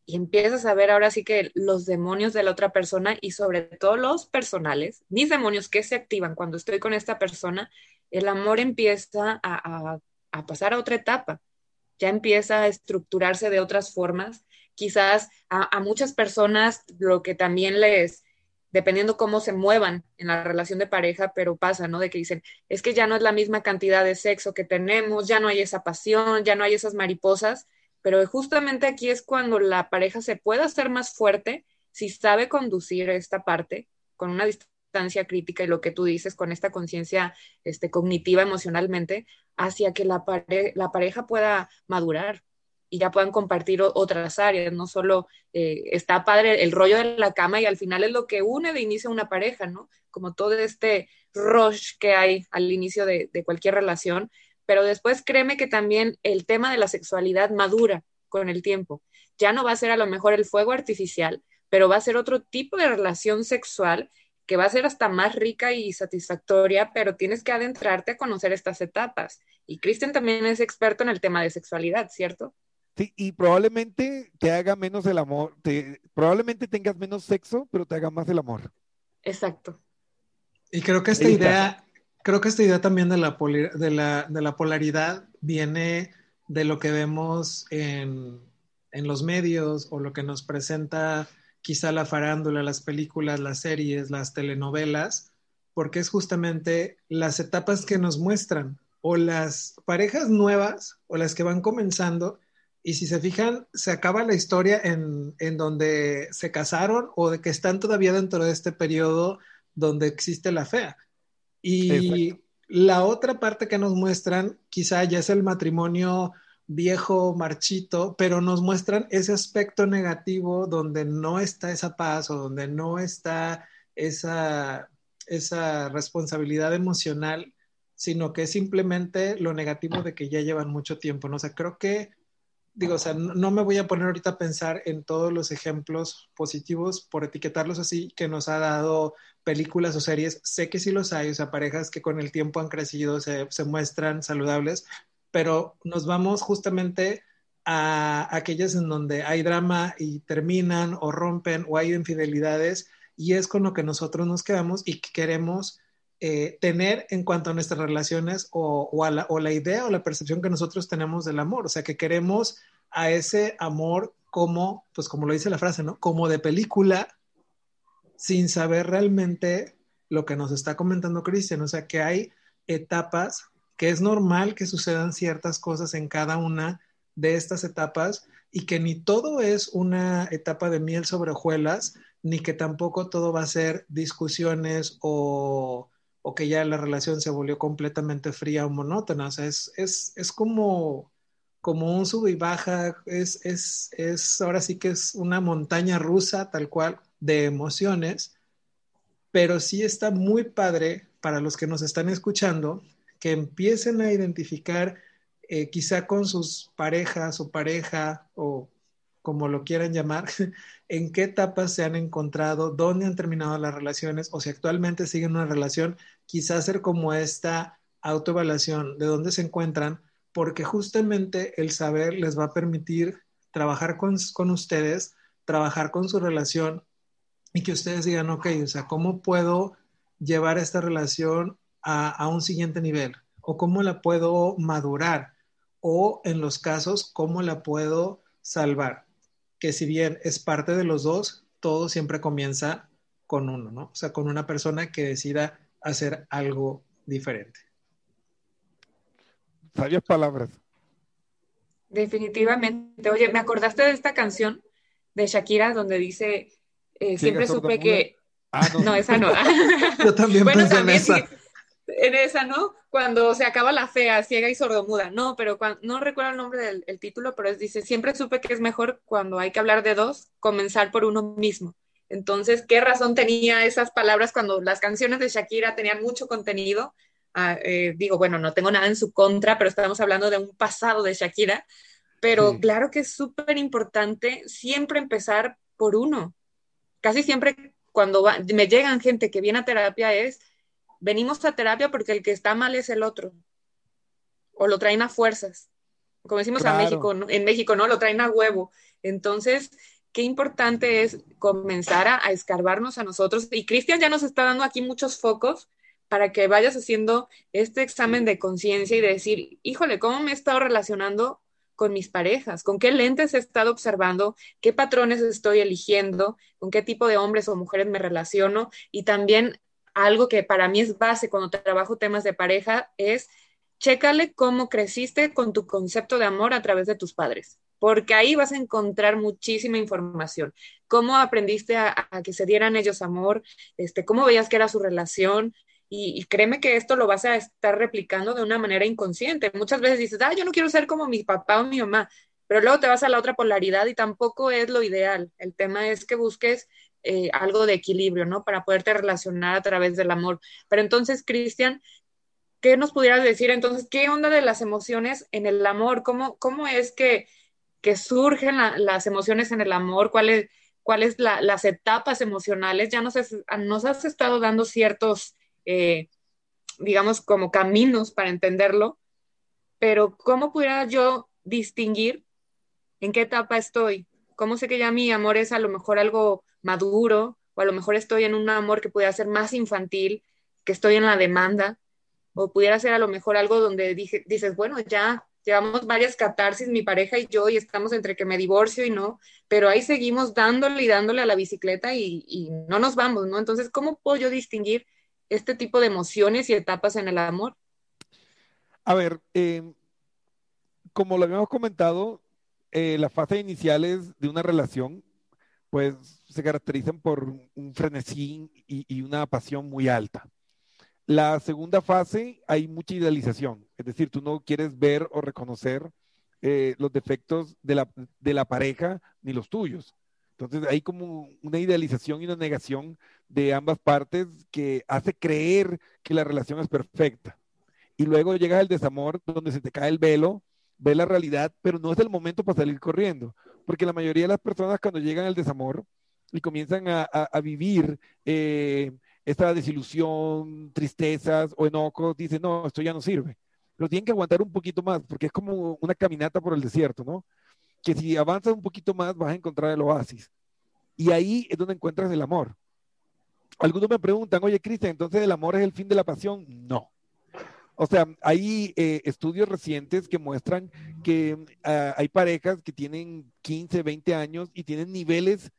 y empiezas a ver ahora sí que los demonios de la otra persona y sobre todo los personales, mis demonios que se activan cuando estoy con esta persona, el amor empieza a pasar a otra etapa, ya empieza a estructurarse de otras formas quizás a, muchas personas lo que también les, dependiendo cómo se muevan en la relación de pareja, pero pasa, ¿no? De que dicen, es que ya no es la misma cantidad de sexo que tenemos, ya no hay esa pasión, ya no hay esas mariposas, pero justamente aquí es cuando la pareja se puede hacer más fuerte si sabe conducir esta parte con una distancia crítica y lo que tú dices, con esta conciencia este, cognitiva emocionalmente, hacia que la, la pareja pueda madurar, y ya puedan compartir otras áreas, no solo eh, está padre el rollo de la cama y al final es lo que une de inicio a una pareja, ¿no? Como todo este rush que hay al inicio de, de cualquier relación, pero después créeme que también el tema de la sexualidad madura con el tiempo. Ya no va a ser a lo mejor el fuego artificial, pero va a ser otro tipo de relación sexual que va a ser hasta más rica y satisfactoria, pero tienes que adentrarte a conocer estas etapas. Y Kristen también es experto en el tema de sexualidad, ¿cierto? Sí, y probablemente te haga menos el amor, te, probablemente tengas menos sexo, pero te haga más el amor. Exacto. Y creo que esta idea, creo que esta idea también de la, de la, de la polaridad viene de lo que vemos en, en, los medios o lo que nos presenta quizá la farándula, las películas, las series, las telenovelas, porque es justamente las etapas que nos muestran o las parejas nuevas o las que van comenzando y si se fijan, se acaba la historia en, donde se casaron o de que están todavía dentro de este periodo donde existe la fea. Y la otra parte que nos muestran, quizá ya es el matrimonio viejo, marchito, pero nos muestran ese aspecto negativo donde no está esa paz o donde no está esa, esa responsabilidad emocional, sino que es simplemente lo negativo de que ya llevan mucho tiempo. ¿no? O sea, creo que digo, o sea, no, me voy a poner ahorita a pensar en todos los ejemplos positivos por etiquetarlos así que nos ha dado películas o series. Sé que sí los hay, o sea, parejas que con el tiempo han crecido, se, muestran saludables, pero nos vamos justamente a aquellas en donde hay drama y terminan o rompen o hay infidelidades y es con lo que nosotros nos quedamos y que queremos eh, tener en cuanto a nuestras relaciones o, la, o la idea o la percepción que nosotros tenemos del amor. O sea, que queremos a ese amor como, pues como lo dice la frase, ¿no? Como de película, sin saber realmente lo que nos está comentando Cristian. O sea, que hay etapas, que es normal que sucedan ciertas cosas en cada una de estas etapas y que ni todo es una etapa de miel sobre hojuelas, ni que tampoco todo va a ser discusiones o o que ya la relación se volvió completamente fría o monótona. O sea, es, es, es como, como un sub y baja, es, es, es, ahora sí que es una montaña rusa tal cual de emociones, pero sí está muy padre para los que nos están escuchando que empiecen a identificar eh, quizá con sus parejas o pareja o como lo quieran llamar, en qué etapas se han encontrado, dónde han terminado las relaciones o si actualmente siguen una relación, quizás hacer como esta autoevaluación de dónde se encuentran, porque justamente el saber les va a permitir trabajar con, con ustedes, trabajar con su relación y que ustedes digan, ok, o sea, ¿cómo puedo llevar esta relación a, a un siguiente nivel? ¿O cómo la puedo madurar? O en los casos, ¿cómo la puedo salvar? Que si bien es parte de los dos, todo siempre comienza con uno, ¿no? O sea, con una persona que decida hacer algo diferente. Sabias palabras. Definitivamente. Oye, ¿me acordaste de esta canción de Shakira donde dice, eh, siempre supe que... Ah, no. esa no. Yo también bueno, pensé en esa. En esa, ¿no? Cuando se acaba la fea, ciega y sordomuda. No, pero cuando, no recuerdo el nombre del título, pero es, dice, siempre supe que es mejor cuando hay que hablar de dos, comenzar por uno mismo. Entonces, ¿qué razón tenía esas palabras cuando las canciones de Shakira tenían mucho contenido? Ah, eh, digo, bueno, no tengo nada en su contra, pero estamos hablando de un pasado de Shakira. Pero claro que es súper importante siempre empezar por uno. Casi siempre cuando me llegan gente que viene a terapia es, venimos a terapia porque el que está mal es el otro. O lo traen a fuerzas. Como decimos a México, en México, ¿no? Lo traen a huevo. Entonces, qué importante es comenzar a, escarbarnos a nosotros. Y Cristian ya nos está dando aquí muchos focos para que vayas haciendo este examen de conciencia y decir, híjole, ¿cómo me he estado relacionando con mis parejas? ¿Con qué lentes he estado observando? ¿Qué patrones estoy eligiendo? ¿Con qué tipo de hombres o mujeres me relaciono? Y también algo que para mí es base cuando trabajo temas de pareja es chécale cómo creciste con tu concepto de amor a través de tus padres porque ahí vas a encontrar muchísima información. Cómo aprendiste a, que se dieran ellos amor, este, cómo veías que era su relación, y, créeme que esto lo vas a estar replicando de una manera inconsciente. Muchas veces dices, ah, yo no quiero ser como mi papá o mi mamá, pero luego te vas a la otra polaridad y tampoco es lo ideal. El tema es que busques eh, algo de equilibrio, ¿no? Para poderte relacionar a través del amor. Pero entonces, Cristian, ¿qué nos pudieras decir entonces? ¿Qué onda de las emociones en el amor? ¿Cómo, cómo es que que surgen las emociones en el amor, cuáles cuáles las etapas emocionales, ya nos, nos has estado dando ciertos, eh, digamos, como caminos para entenderlo, pero ¿cómo pudiera yo distinguir en qué etapa estoy? ¿Cómo sé que ya mi amor es a lo mejor algo maduro o a lo mejor estoy en un amor que pudiera ser más infantil, que estoy en la demanda? O pudiera ser a lo mejor algo donde dices, bueno, ya llevamos varias catarsis, mi pareja y yo, y estamos entre que me divorcio y no, pero ahí seguimos dándole y dándole a la bicicleta y, no nos vamos, ¿no? Entonces, ¿cómo puedo yo distinguir este tipo de emociones y etapas en el amor? A ver, em, como lo habíamos comentado, eh, las fases iniciales de una relación, pues se caracterizan por un frenesí y una pasión muy alta. La segunda fase hay mucha idealización, es decir, tú no quieres ver o reconocer eh, los defectos de la, de la pareja ni los tuyos. Entonces hay como una idealización y una negación de ambas partes que hace creer que la relación es perfecta. Y luego llegas al desamor donde se te cae el velo, ve la realidad, pero no es el momento para salir corriendo, porque la mayoría de las personas cuando llegan al desamor y comienzan a, a, vivir eh, esta desilusión, tristezas o enojos, dicen, no, esto ya no sirve. Pero tienen que aguantar un poquito más, porque es como una caminata por el desierto, ¿no? Que si avanzas un poquito más vas a encontrar el oasis. Y ahí es donde encuentras el amor. Algunos me preguntan, oye, Cristian, entonces el amor es el fin de la pasión. No. O sea, hay eh, estudios recientes que muestran que ah, hay parejas que tienen 15, 20 años y tienen niveles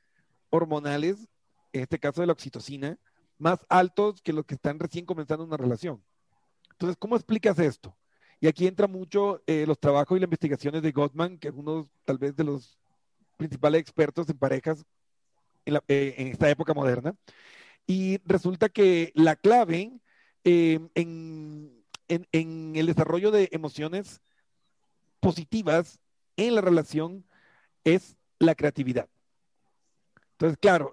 hormonales, en este caso de la oxitocina, más altos que los que están recién comenzando una relación. Entonces, ¿cómo explicas esto? Y aquí entra mucho eh, los trabajos y las investigaciones de Gottman, que es uno tal vez de los principales expertos en parejas en, eh, esta época moderna. Y resulta que la clave eh, en, en el desarrollo de emociones positivas en la relación es la creatividad. Entonces, claro,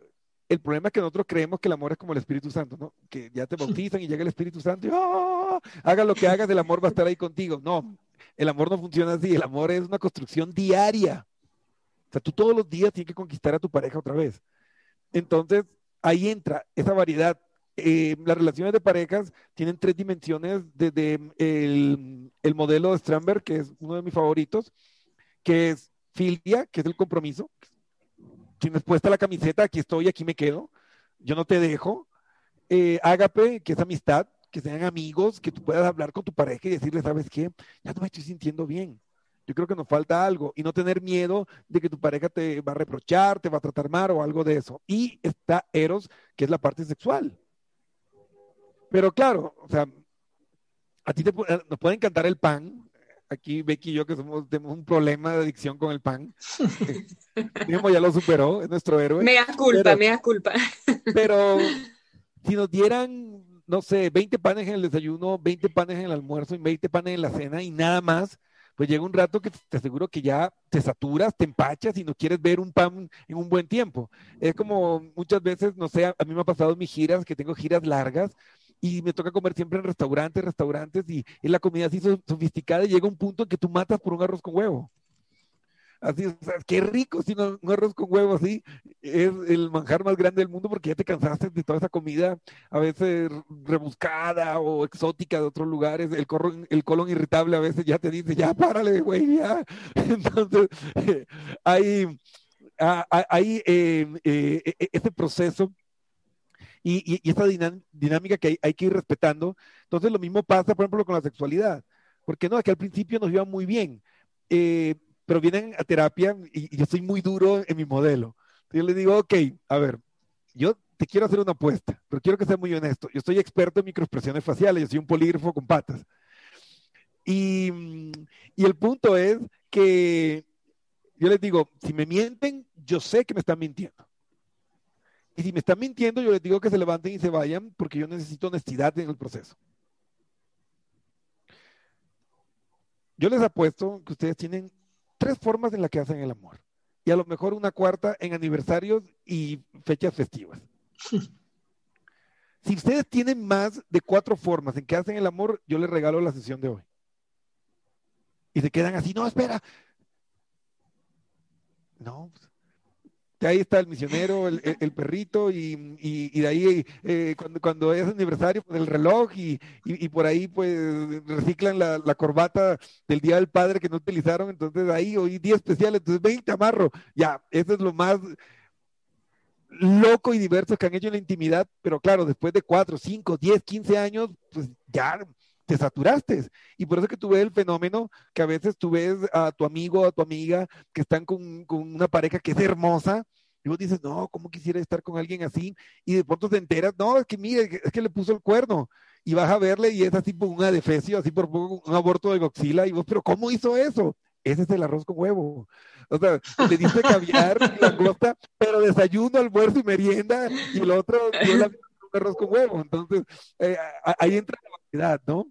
el problema es que nosotros creemos que el amor es como el Espíritu Santo, ¿no? Que ya te bautizan y llega el Espíritu Santo y ¡oh! haga lo que hagas, el amor va a estar ahí contigo. No, el amor no funciona así, el amor es una construcción diaria. O sea, tú todos los días tienes que conquistar a tu pareja otra vez. Entonces, ahí entra esa variedad. Eh, las relaciones de parejas tienen tres dimensiones desde el, el modelo de Stramberg, que es uno de mis favoritos, que es filia, que es el compromiso, tienes puesta la camiseta, aquí estoy, aquí me quedo. yo no te dejo. Eh, ágape, que es amistad, que sean amigos, que tú puedas hablar con tu pareja y decirle, ¿sabes qué? Ya no me estoy sintiendo bien. Yo creo que nos falta algo y no tener miedo de que tu pareja te va a reprochar, te va a tratar mal o algo de eso. Y está Eros, que es la parte sexual. Pero claro, o sea, a ti te, nos puede encantar el pan. Aquí Becky y yo que somos, tenemos un problema de adicción con el pan. ya lo superó, es nuestro héroe. Mea culpa, mea culpa. Pero si nos dieran, no sé, 20 panes en el desayuno, 20 panes en el almuerzo y 20 panes en la cena y nada más, pues llega un rato que te aseguro que ya te saturas, te empachas y no quieres ver un pan en un buen tiempo. Es como muchas veces, no sé, a mí me ha pasado en mis giras, que tengo giras largas, y me toca comer siempre en restaurantes, restaurantes, y, y la comida así sofisticada y llega un punto en que tú matas por un arroz con huevo. Así, o sea, qué rico, si un arroz con huevo así es el manjar más grande del mundo porque ya te cansaste de toda esa comida, a veces rebuscada o exótica de otros lugares. El, el colon irritable a veces ya te dice, ya párale, güey, ya. Entonces, hay, ah, hay eh, eh, e, e, ese proceso y, esa dinámica que hay, que ir respetando. Entonces, lo mismo pasa, por ejemplo, con la sexualidad. Porque no, es que al principio nos iba muy bien. Eh, pero vienen a terapia y, yo soy muy duro en mi modelo. Yo les digo, ok, a ver, yo te quiero hacer una apuesta, pero quiero que sea muy honesto. Yo soy experto en microexpresiones faciales, yo soy un polígrafo con patas. Y, y el punto es que yo les digo, si me mienten, yo sé que me están mintiendo. Y si me están mintiendo, yo les digo que se levanten y se vayan porque yo necesito honestidad en el proceso. Yo les apuesto que ustedes tienen tres formas en las que hacen el amor. Y a lo mejor una cuarta en aniversarios y fechas festivas. si ustedes tienen más de cuatro formas en que hacen el amor, yo les regalo la sesión de hoy. Y se quedan así, no, espera. No, pues, ahí está el misionero, el, perrito, y, de ahí eh, cuando, cuando, es aniversario, pues el reloj, y, por ahí pues reciclan la, corbata del Día del Padre que no utilizaron, entonces ahí hoy día especial, entonces 20 amarro, ya, eso es lo más loco y diverso que han hecho en la intimidad, pero claro, después de 4, 5, 10, 15 años, pues ya te saturaste. Y por eso que tú ves el fenómeno que a veces tú ves a tu amigo o a tu amiga que están con, con, una pareja que es hermosa. Y vos dices, no, ¿cómo quisiera estar con alguien así? Y de pronto te enteras, no, es que mire, es que le puso el cuerno. Y vas a verle y es así por un adefesio, así por un aborto de goxila. Y vos, pero ¿cómo hizo eso? Ese es el arroz con huevo. O sea, le dice caviar la costa, pero desayuno, almuerzo y merienda, y el otro dio la arroz con huevo. Entonces, eh, ahí entra la variedad, ¿no?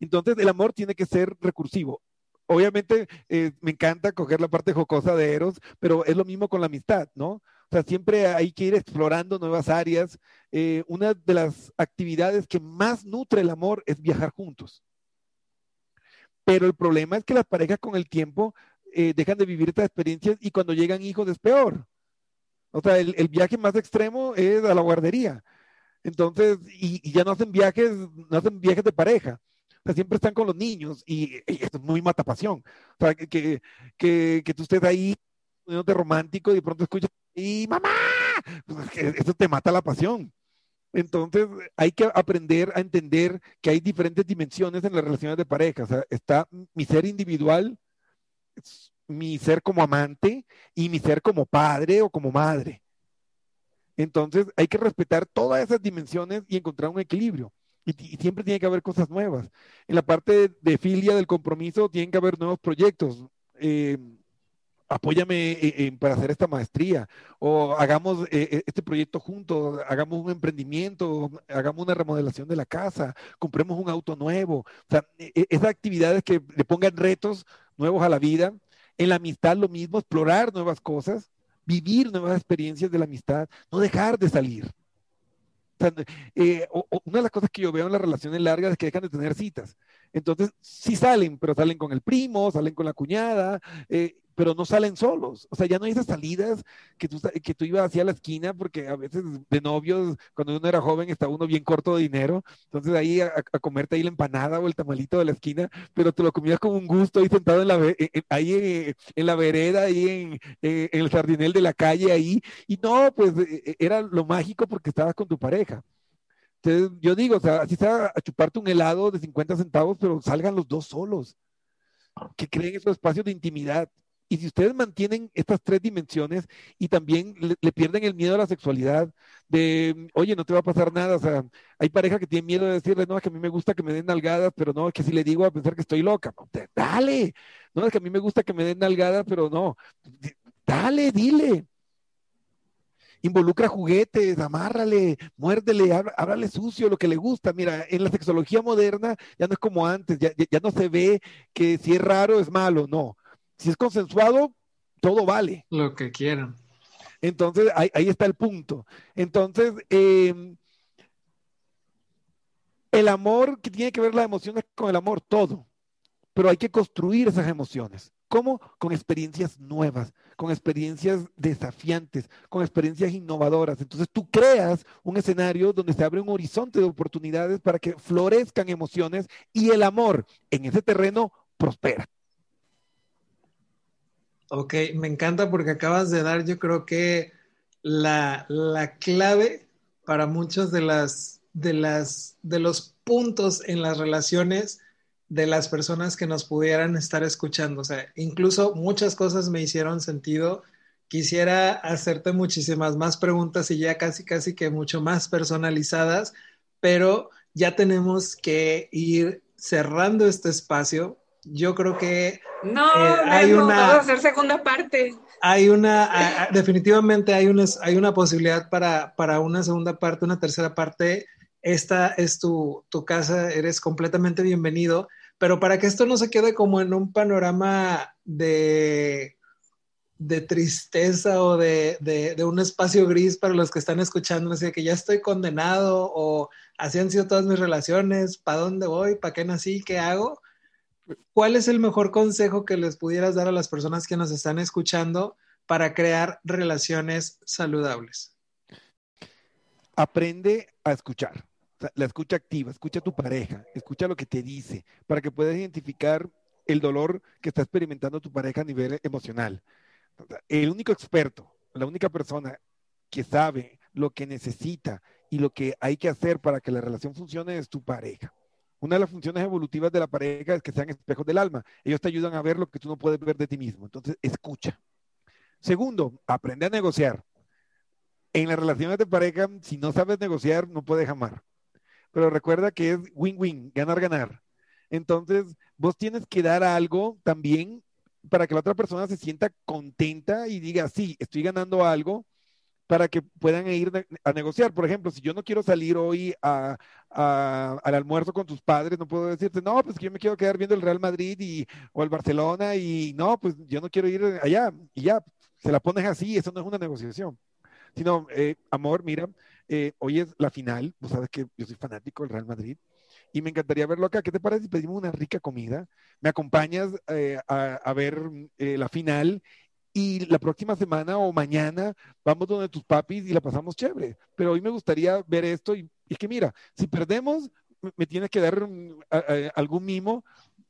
Entonces, el amor tiene que ser recursivo. Obviamente, eh, me encanta coger la parte jocosa de Eros, pero es lo mismo con la amistad, ¿no? O sea, siempre hay que ir explorando nuevas áreas. Eh, una de las actividades que más nutre el amor es viajar juntos. Pero el problema es que las parejas con el tiempo eh, dejan de vivir estas experiencias y cuando llegan hijos es peor. O sea, el, viaje más extremo es a la guardería. Entonces, y, ya no hacen viajes, no hacen viajes de pareja siempre están con los niños y, esto es muy matapasión. O sea, que, que, que, tú estés ahí de romántico y de pronto escuchas, ¡y mamá! Pues eso te mata la pasión. Entonces, hay que aprender a entender que hay diferentes dimensiones en las relaciones de pareja. Está mi ser individual, mi ser como amante y mi ser como padre o como madre. Entonces, hay que respetar todas esas dimensiones y encontrar un equilibrio. Y, siempre tiene que haber cosas nuevas. En la parte de, filia del compromiso, tienen que haber nuevos proyectos. Eh, apóyame eh, para hacer esta maestría o hagamos eh, este proyecto juntos, hagamos un emprendimiento, hagamos una remodelación de la casa, compremos un auto nuevo. O sea, e, e, esas actividades que le pongan retos nuevos a la vida. En la amistad lo mismo, explorar nuevas cosas, vivir nuevas experiencias de la amistad, no dejar de salir. Eh, una de las cosas que yo veo en las relaciones largas es que dejan de tener citas. Entonces, sí salen, pero salen con el primo, salen con la cuñada, eh, pero no salen solos. O sea, ya no hay esas salidas que tú, que tú ibas hacia la esquina, porque a veces de novios, cuando uno era joven, estaba uno bien corto de dinero. Entonces ahí a, comerte ahí la empanada o el tamalito de la esquina, pero te lo comías con un gusto ahí sentado en la, ahí en, la vereda, ahí en, en, el jardinel de la calle, ahí. Y no, pues era lo mágico porque estabas con tu pareja. Entonces, yo digo, o sea, así sea a chuparte un helado de 50 centavos, pero salgan los dos solos. Que creen esos espacios de intimidad. Y si ustedes mantienen estas tres dimensiones y también le, pierden el miedo a la sexualidad, de, oye, no te va a pasar nada, o sea, hay pareja que tiene miedo de decirle, no, es que a mí me gusta que me den nalgadas, pero no, es que si le digo a pensar que estoy loca, dale, no, es que a mí me gusta que me den nalgadas, pero no, dale, dile. Involucra juguetes, amárrale, muérdele, háblale sucio, lo que le gusta. Mira, en la sexología moderna ya no es como antes, ya, ya no se ve que si es raro es malo, no si es consensuado, todo vale. Lo que quieran. Entonces, ahí, está el punto. Entonces, em, el amor, que tiene que ver las emociones con el amor, todo. Pero hay que construir esas emociones. ¿Cómo? Con experiencias nuevas, con experiencias desafiantes, con experiencias innovadoras. Entonces tú creas un escenario donde se abre un horizonte de oportunidades para que florezcan emociones y el amor en ese terreno prospera. Ok, me encanta porque acabas de dar, yo creo que la, clave para muchos de las, de las, de los puntos en las relaciones de las personas que nos pudieran estar escuchando. O sea, incluso muchas cosas me hicieron sentido. Quisiera hacerte muchísimas más preguntas y ya casi, casi que mucho más personalizadas, pero ya tenemos que ir cerrando este espacio yo creo que no, eh, hay una vamos a hacer segunda parte. Hay una, definitivamente hay una, hay una posibilidad para, para una segunda parte, una tercera parte. Esta es tu, tu casa, eres completamente bienvenido, pero para que esto no se quede como en un panorama de, de tristeza o de, de, un espacio gris para los que están escuchando, así que ya estoy condenado o así han sido todas mis relaciones, ¿para dónde voy? ¿Para qué nací? ¿Qué hago? ¿cuál es el mejor consejo que les pudieras dar a las personas que nos están escuchando para crear relaciones saludables? Aprende a escuchar. La escucha activa, escucha a tu pareja, escucha lo que te dice, para que puedas identificar el dolor que está experimentando tu pareja a nivel emocional. El único experto, la única persona que sabe lo que necesita y lo que hay que hacer para que la relación funcione es tu pareja. Una de las funciones evolutivas de la pareja es que sean espejos del alma. Ellos te ayudan a ver lo que tú no puedes ver de ti mismo. Entonces, escucha. Segundo, aprende a negociar. En las relaciones de pareja, si no sabes negociar, no puedes amar. Pero recuerda que es win-win, ganar-ganar. Entonces, vos tienes que dar algo también para que la otra persona se sienta contenta y diga, sí, estoy ganando algo, para que puedan ir a negociar. Por ejemplo, si yo no quiero salir hoy al almuerzo con tus padres, no puedo decirte, no, pues que yo me quiero quedar viendo el Real Madrid y, o el Barcelona y no, pues yo no quiero ir allá y ya, se la pones así, eso no es una negociación. Sino, eh, amor, mira, eh, hoy es la final, vos sabes que yo soy fanático del Real Madrid y me encantaría verlo acá. ¿Qué te parece si pedimos una rica comida? ¿Me acompañas eh, a, a, ver la final y la próxima semana o mañana vamos donde tus papis y la pasamos chévere. Pero hoy me gustaría ver esto y, es que mira, si perdemos, me tienes que dar algún mimo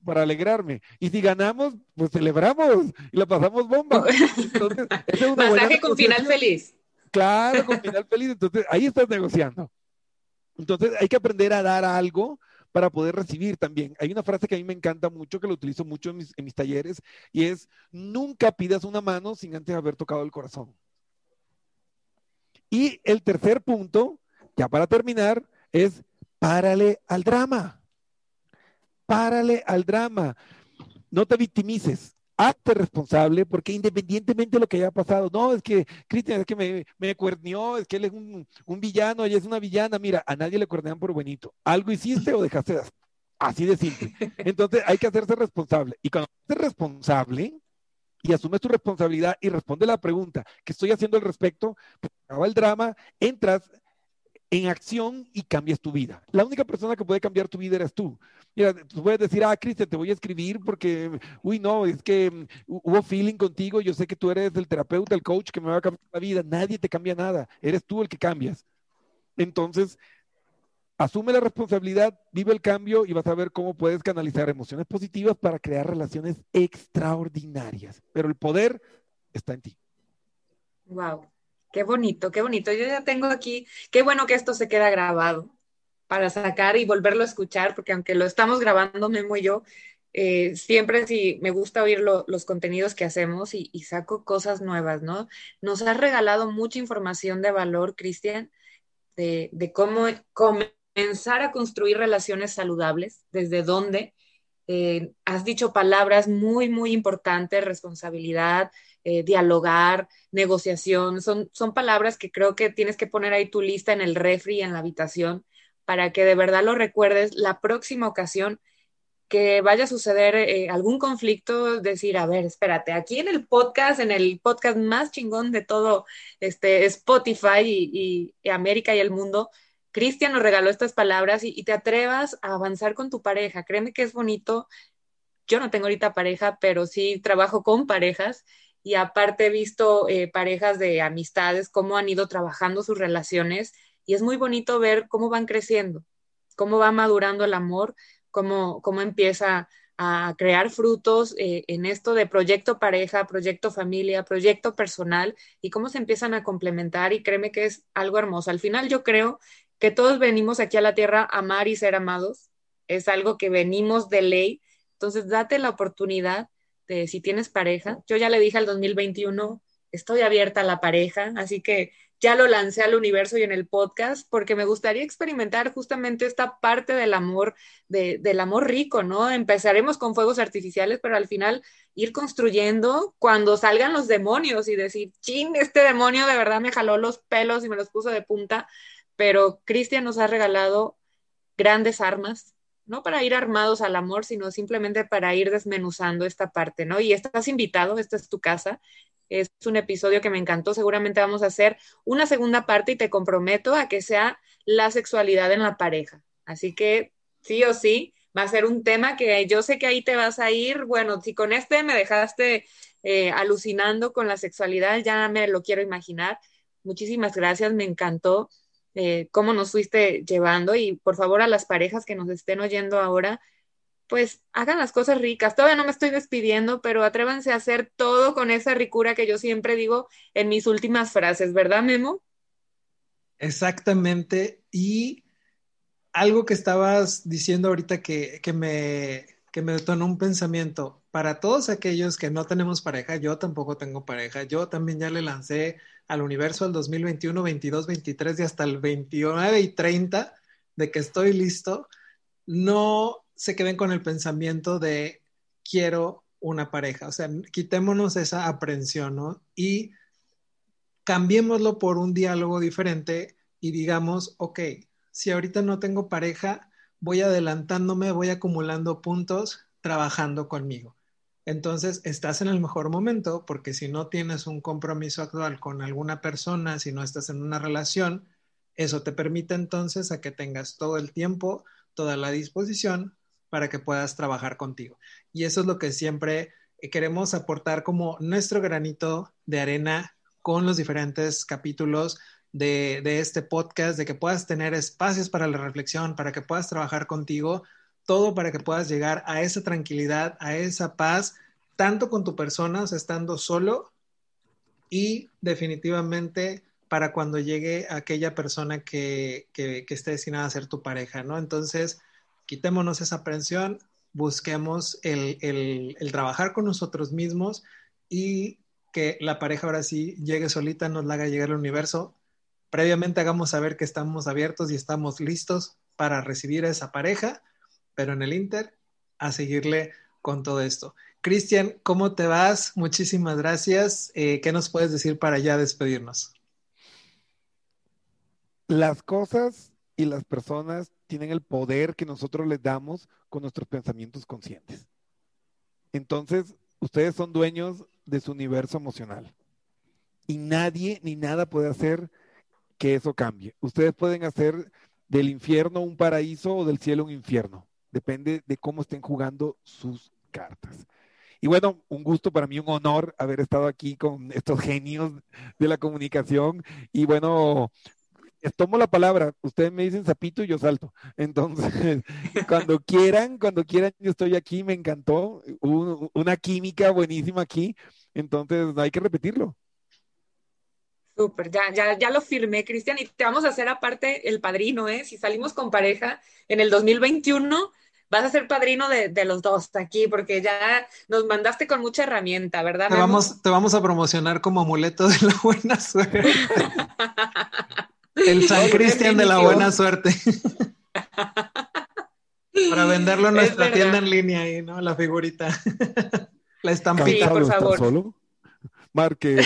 para alegrarme. Y si ganamos, pues celebramos y la pasamos bomba. Entonces, es una Masaje con final feliz. Claro, con final feliz. Entonces, ahí estás negociando. Entonces, hay que aprender a dar algo para poder recibir también. Hay una frase que a mí me encanta mucho, que lo utilizo mucho en mis, talleres, y es, nunca pidas una mano sin antes haber tocado el corazón. Y el tercer punto, ya para terminar, es párale al drama. Párale al drama. No te victimices hazte responsable, porque independientemente de lo que haya pasado, no, es que Cristian, es que me, me cuernió, es que él es un, villano, ella es una villana, mira, a nadie le cuernean por buenito. ¿Algo hiciste o dejaste de hacer? Así de simple. Entonces hay que hacerse responsable. Y cuando eres responsable y asumes tu responsabilidad y responde la pregunta, ¿qué estoy haciendo al respecto? Pues acaba el drama, entras en acción y cambias tu vida. La única persona que puede cambiar tu vida eres tú. Mira, tú puedes decir, ah, Cristian, te voy a escribir porque, uy, no, es que mm, hubo feeling contigo, yo sé que tú eres el terapeuta, el coach que me va a cambiar la vida. Nadie te cambia nada, eres tú el que cambias. Entonces, asume la responsabilidad, vive el cambio y vas a ver cómo puedes canalizar emociones positivas para crear relaciones extraordinarias. Pero el poder está en ti. Wow. Qué bonito, qué bonito. Yo ya tengo aquí, qué bueno que esto se queda grabado para sacar y volverlo a escuchar, porque aunque lo estamos grabando Memo y yo, eh, siempre sí me gusta oír los contenidos que hacemos y, saco cosas nuevas, ¿no? Nos has regalado mucha información de valor, Cristian, de, cómo comenzar a construir relaciones saludables, desde dónde. Eh, has dicho palabras muy, muy importantes, responsabilidad, eh, dialogar, negociación, son, son palabras que creo que tienes que poner ahí tu lista en el refri, en la habitación, para que de verdad lo recuerdes la próxima ocasión que vaya a suceder eh, algún conflicto, decir, a ver, espérate, aquí en el podcast, en el podcast más chingón de todo este Spotify y, América y el mundo, Cristian nos regaló estas palabras y, y, te atrevas a avanzar con tu pareja. Créeme que es bonito. Yo no tengo ahorita pareja, pero sí trabajo con parejas y aparte he visto eh, parejas de amistades, cómo han ido trabajando sus relaciones y es muy bonito ver cómo van creciendo, cómo va madurando el amor, cómo, cómo empieza a crear frutos eh, en esto de proyecto pareja, proyecto familia, proyecto personal y cómo se empiezan a complementar y créeme que es algo hermoso. Al final yo creo que todos venimos aquí a la tierra a amar y ser amados, es algo que venimos de ley, entonces date la oportunidad este, si tienes pareja. Yo ya le dije al 2021, estoy abierta a la pareja, así que ya lo lancé al universo y en el podcast porque me gustaría experimentar justamente esta parte del amor, del amor rico, ¿no? Empezaremos con fuegos artificiales, pero al final ir construyendo cuando salgan los demonios y decir, chin, este demonio de verdad me jaló los pelos y me los puso de punta, pero Cristian nos ha regalado grandes armas, no para ir armados al amor, sino simplemente para ir desmenuzando esta parte, ¿no? Y estás invitado, esta es tu casa. Es un episodio que me encantó. Seguramente vamos a hacer una segunda parte y te comprometo a que sea la sexualidad en la pareja. Así que sí o sí, va a ser un tema que yo sé que ahí te vas a ir. Bueno, si con este me dejaste eh, alucinando con la sexualidad, ya me lo quiero imaginar. Muchísimas gracias, me encantó. Eh, cómo nos fuiste llevando y por favor a las parejas que nos estén oyendo ahora, pues hagan las cosas ricas. Todavía no me estoy despidiendo, pero atrévanse a hacer todo con esa ricura que yo siempre digo en mis últimas frases, ¿verdad, Memo? Exactamente. Y algo que estabas diciendo ahorita que, que me, que me detonó un pensamiento. Para todos aquellos que no tenemos pareja, yo tampoco tengo pareja, yo también ya le lancé al universo al 2021, 22, 23 y hasta el 29 y 30 de que estoy listo, no se queden con el pensamiento de quiero una pareja. O sea, quitémonos esa aprensión, ¿no? Y cambiémoslo por un diálogo diferente y digamos, ok, si ahorita no tengo pareja, voy adelantándome, voy acumulando puntos trabajando conmigo. Entonces, estás en el mejor momento porque si no tienes un compromiso actual con alguna persona, si no estás en una relación, eso te permite entonces a que tengas todo el tiempo, toda la disposición para que puedas trabajar contigo. Y eso es lo que siempre queremos aportar como nuestro granito de arena con los diferentes capítulos de, este podcast, de que puedas tener espacios para la reflexión, para que puedas trabajar contigo todo para que puedas llegar a esa tranquilidad, a esa paz, tanto con tu persona, estando solo, y definitivamente para cuando llegue aquella persona que, que, esté destinada a ser tu pareja, ¿no? Entonces, quitémonos esa aprensión, busquemos el, el, el, trabajar con nosotros mismos y que la pareja ahora sí llegue solita, nos la haga llegar al universo. Previamente hagamos saber que estamos abiertos y estamos listos para recibir a esa pareja pero en el Inter a seguirle con todo esto. Cristian, ¿cómo te vas? Muchísimas gracias. Eh, ¿Qué nos puedes decir para ya despedirnos? Las cosas y las personas tienen el poder que nosotros les damos con nuestros pensamientos conscientes. Entonces, ustedes son dueños de su universo emocional. Y nadie ni nada puede hacer que eso cambie. Ustedes pueden hacer del infierno un paraíso o del cielo un infierno. Depende de cómo estén jugando sus cartas. Y bueno, un gusto para mí, un honor haber estado aquí con estos genios de la comunicación. Y bueno, tomo la palabra, ustedes me dicen zapito y yo salto. Entonces, cuando quieran, cuando quieran, yo estoy aquí, me encantó. una química buenísima aquí. Entonces, no hay que repetirlo. Súper, ya, ya, ya lo firmé, Cristian, y te vamos a hacer aparte el padrino, ¿eh? Si salimos con pareja en el 2021, vas a ser padrino de, los dos aquí, porque ya nos mandaste con mucha herramienta, ¿verdad? Te vamos, te vamos a promocionar como amuleto de la buena suerte. el San Cristian de la buena suerte. Para venderlo en nuestra tienda en línea ahí, ¿no? La figurita. la estampita. Sí, por favor. Solo? Marque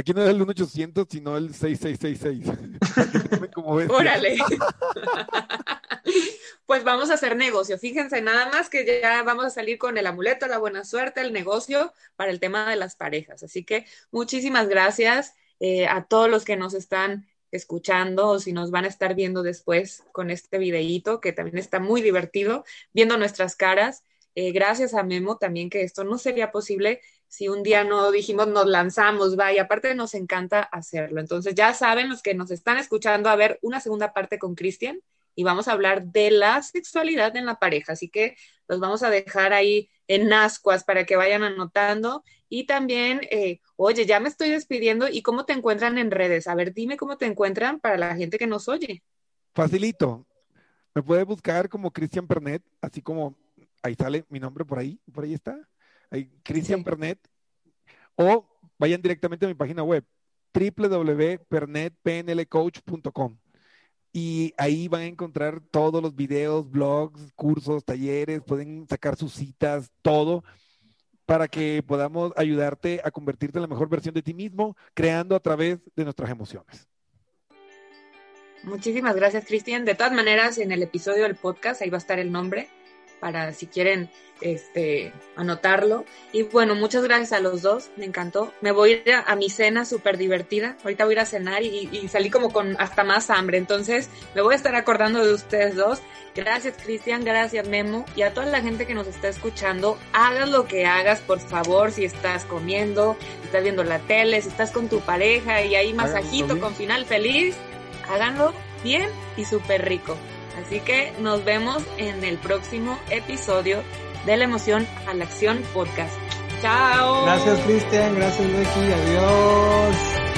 Aquí no es el 1800, sino el 6666. Órale. pues vamos a hacer negocio. Fíjense, nada más que ya vamos a salir con el amuleto, la buena suerte, el negocio para el tema de las parejas. Así que muchísimas gracias eh, a todos los que nos están escuchando o si nos van a estar viendo después con este videíto que también está muy divertido, viendo nuestras caras. Eh, gracias a Memo también que esto no sería posible si un día no dijimos nos lanzamos, va, y aparte nos encanta hacerlo. Entonces ya saben los que nos están escuchando a ver una segunda parte con Cristian y vamos a hablar de la sexualidad en la pareja. Así que los vamos a dejar ahí en ascuas para que vayan anotando. Y también, eh, oye, ya me estoy despidiendo y cómo te encuentran en redes. A ver, dime cómo te encuentran para la gente que nos oye. Facilito. Me puede buscar como Cristian Pernet, así como ahí sale mi nombre por ahí, por ahí está. Cristian Pernet, o vayan directamente a mi página web, www.pernetpnlcoach.com. Y ahí van a encontrar todos los videos, blogs, cursos, talleres, pueden sacar sus citas, todo, para que podamos ayudarte a convertirte en la mejor versión de ti mismo, creando a través de nuestras emociones. Muchísimas gracias, Cristian. De todas maneras, en el episodio del podcast, ahí va a estar el nombre para si quieren este, anotarlo. Y bueno, muchas gracias a los dos, me encantó. Me voy a ir a, mi cena súper divertida. Ahorita voy a ir a cenar y, salí como con hasta más hambre. Entonces me voy a estar acordando de ustedes dos. Gracias Cristian, gracias Memo. Y a toda la gente que nos está escuchando, hagas lo que hagas, por favor, si estás comiendo, si estás viendo la tele, si estás con tu pareja y hay masajito con final feliz, háganlo bien y súper rico. Así que nos vemos en el próximo episodio de la emoción a la acción podcast. Chao. Gracias Cristian, gracias Becky, adiós.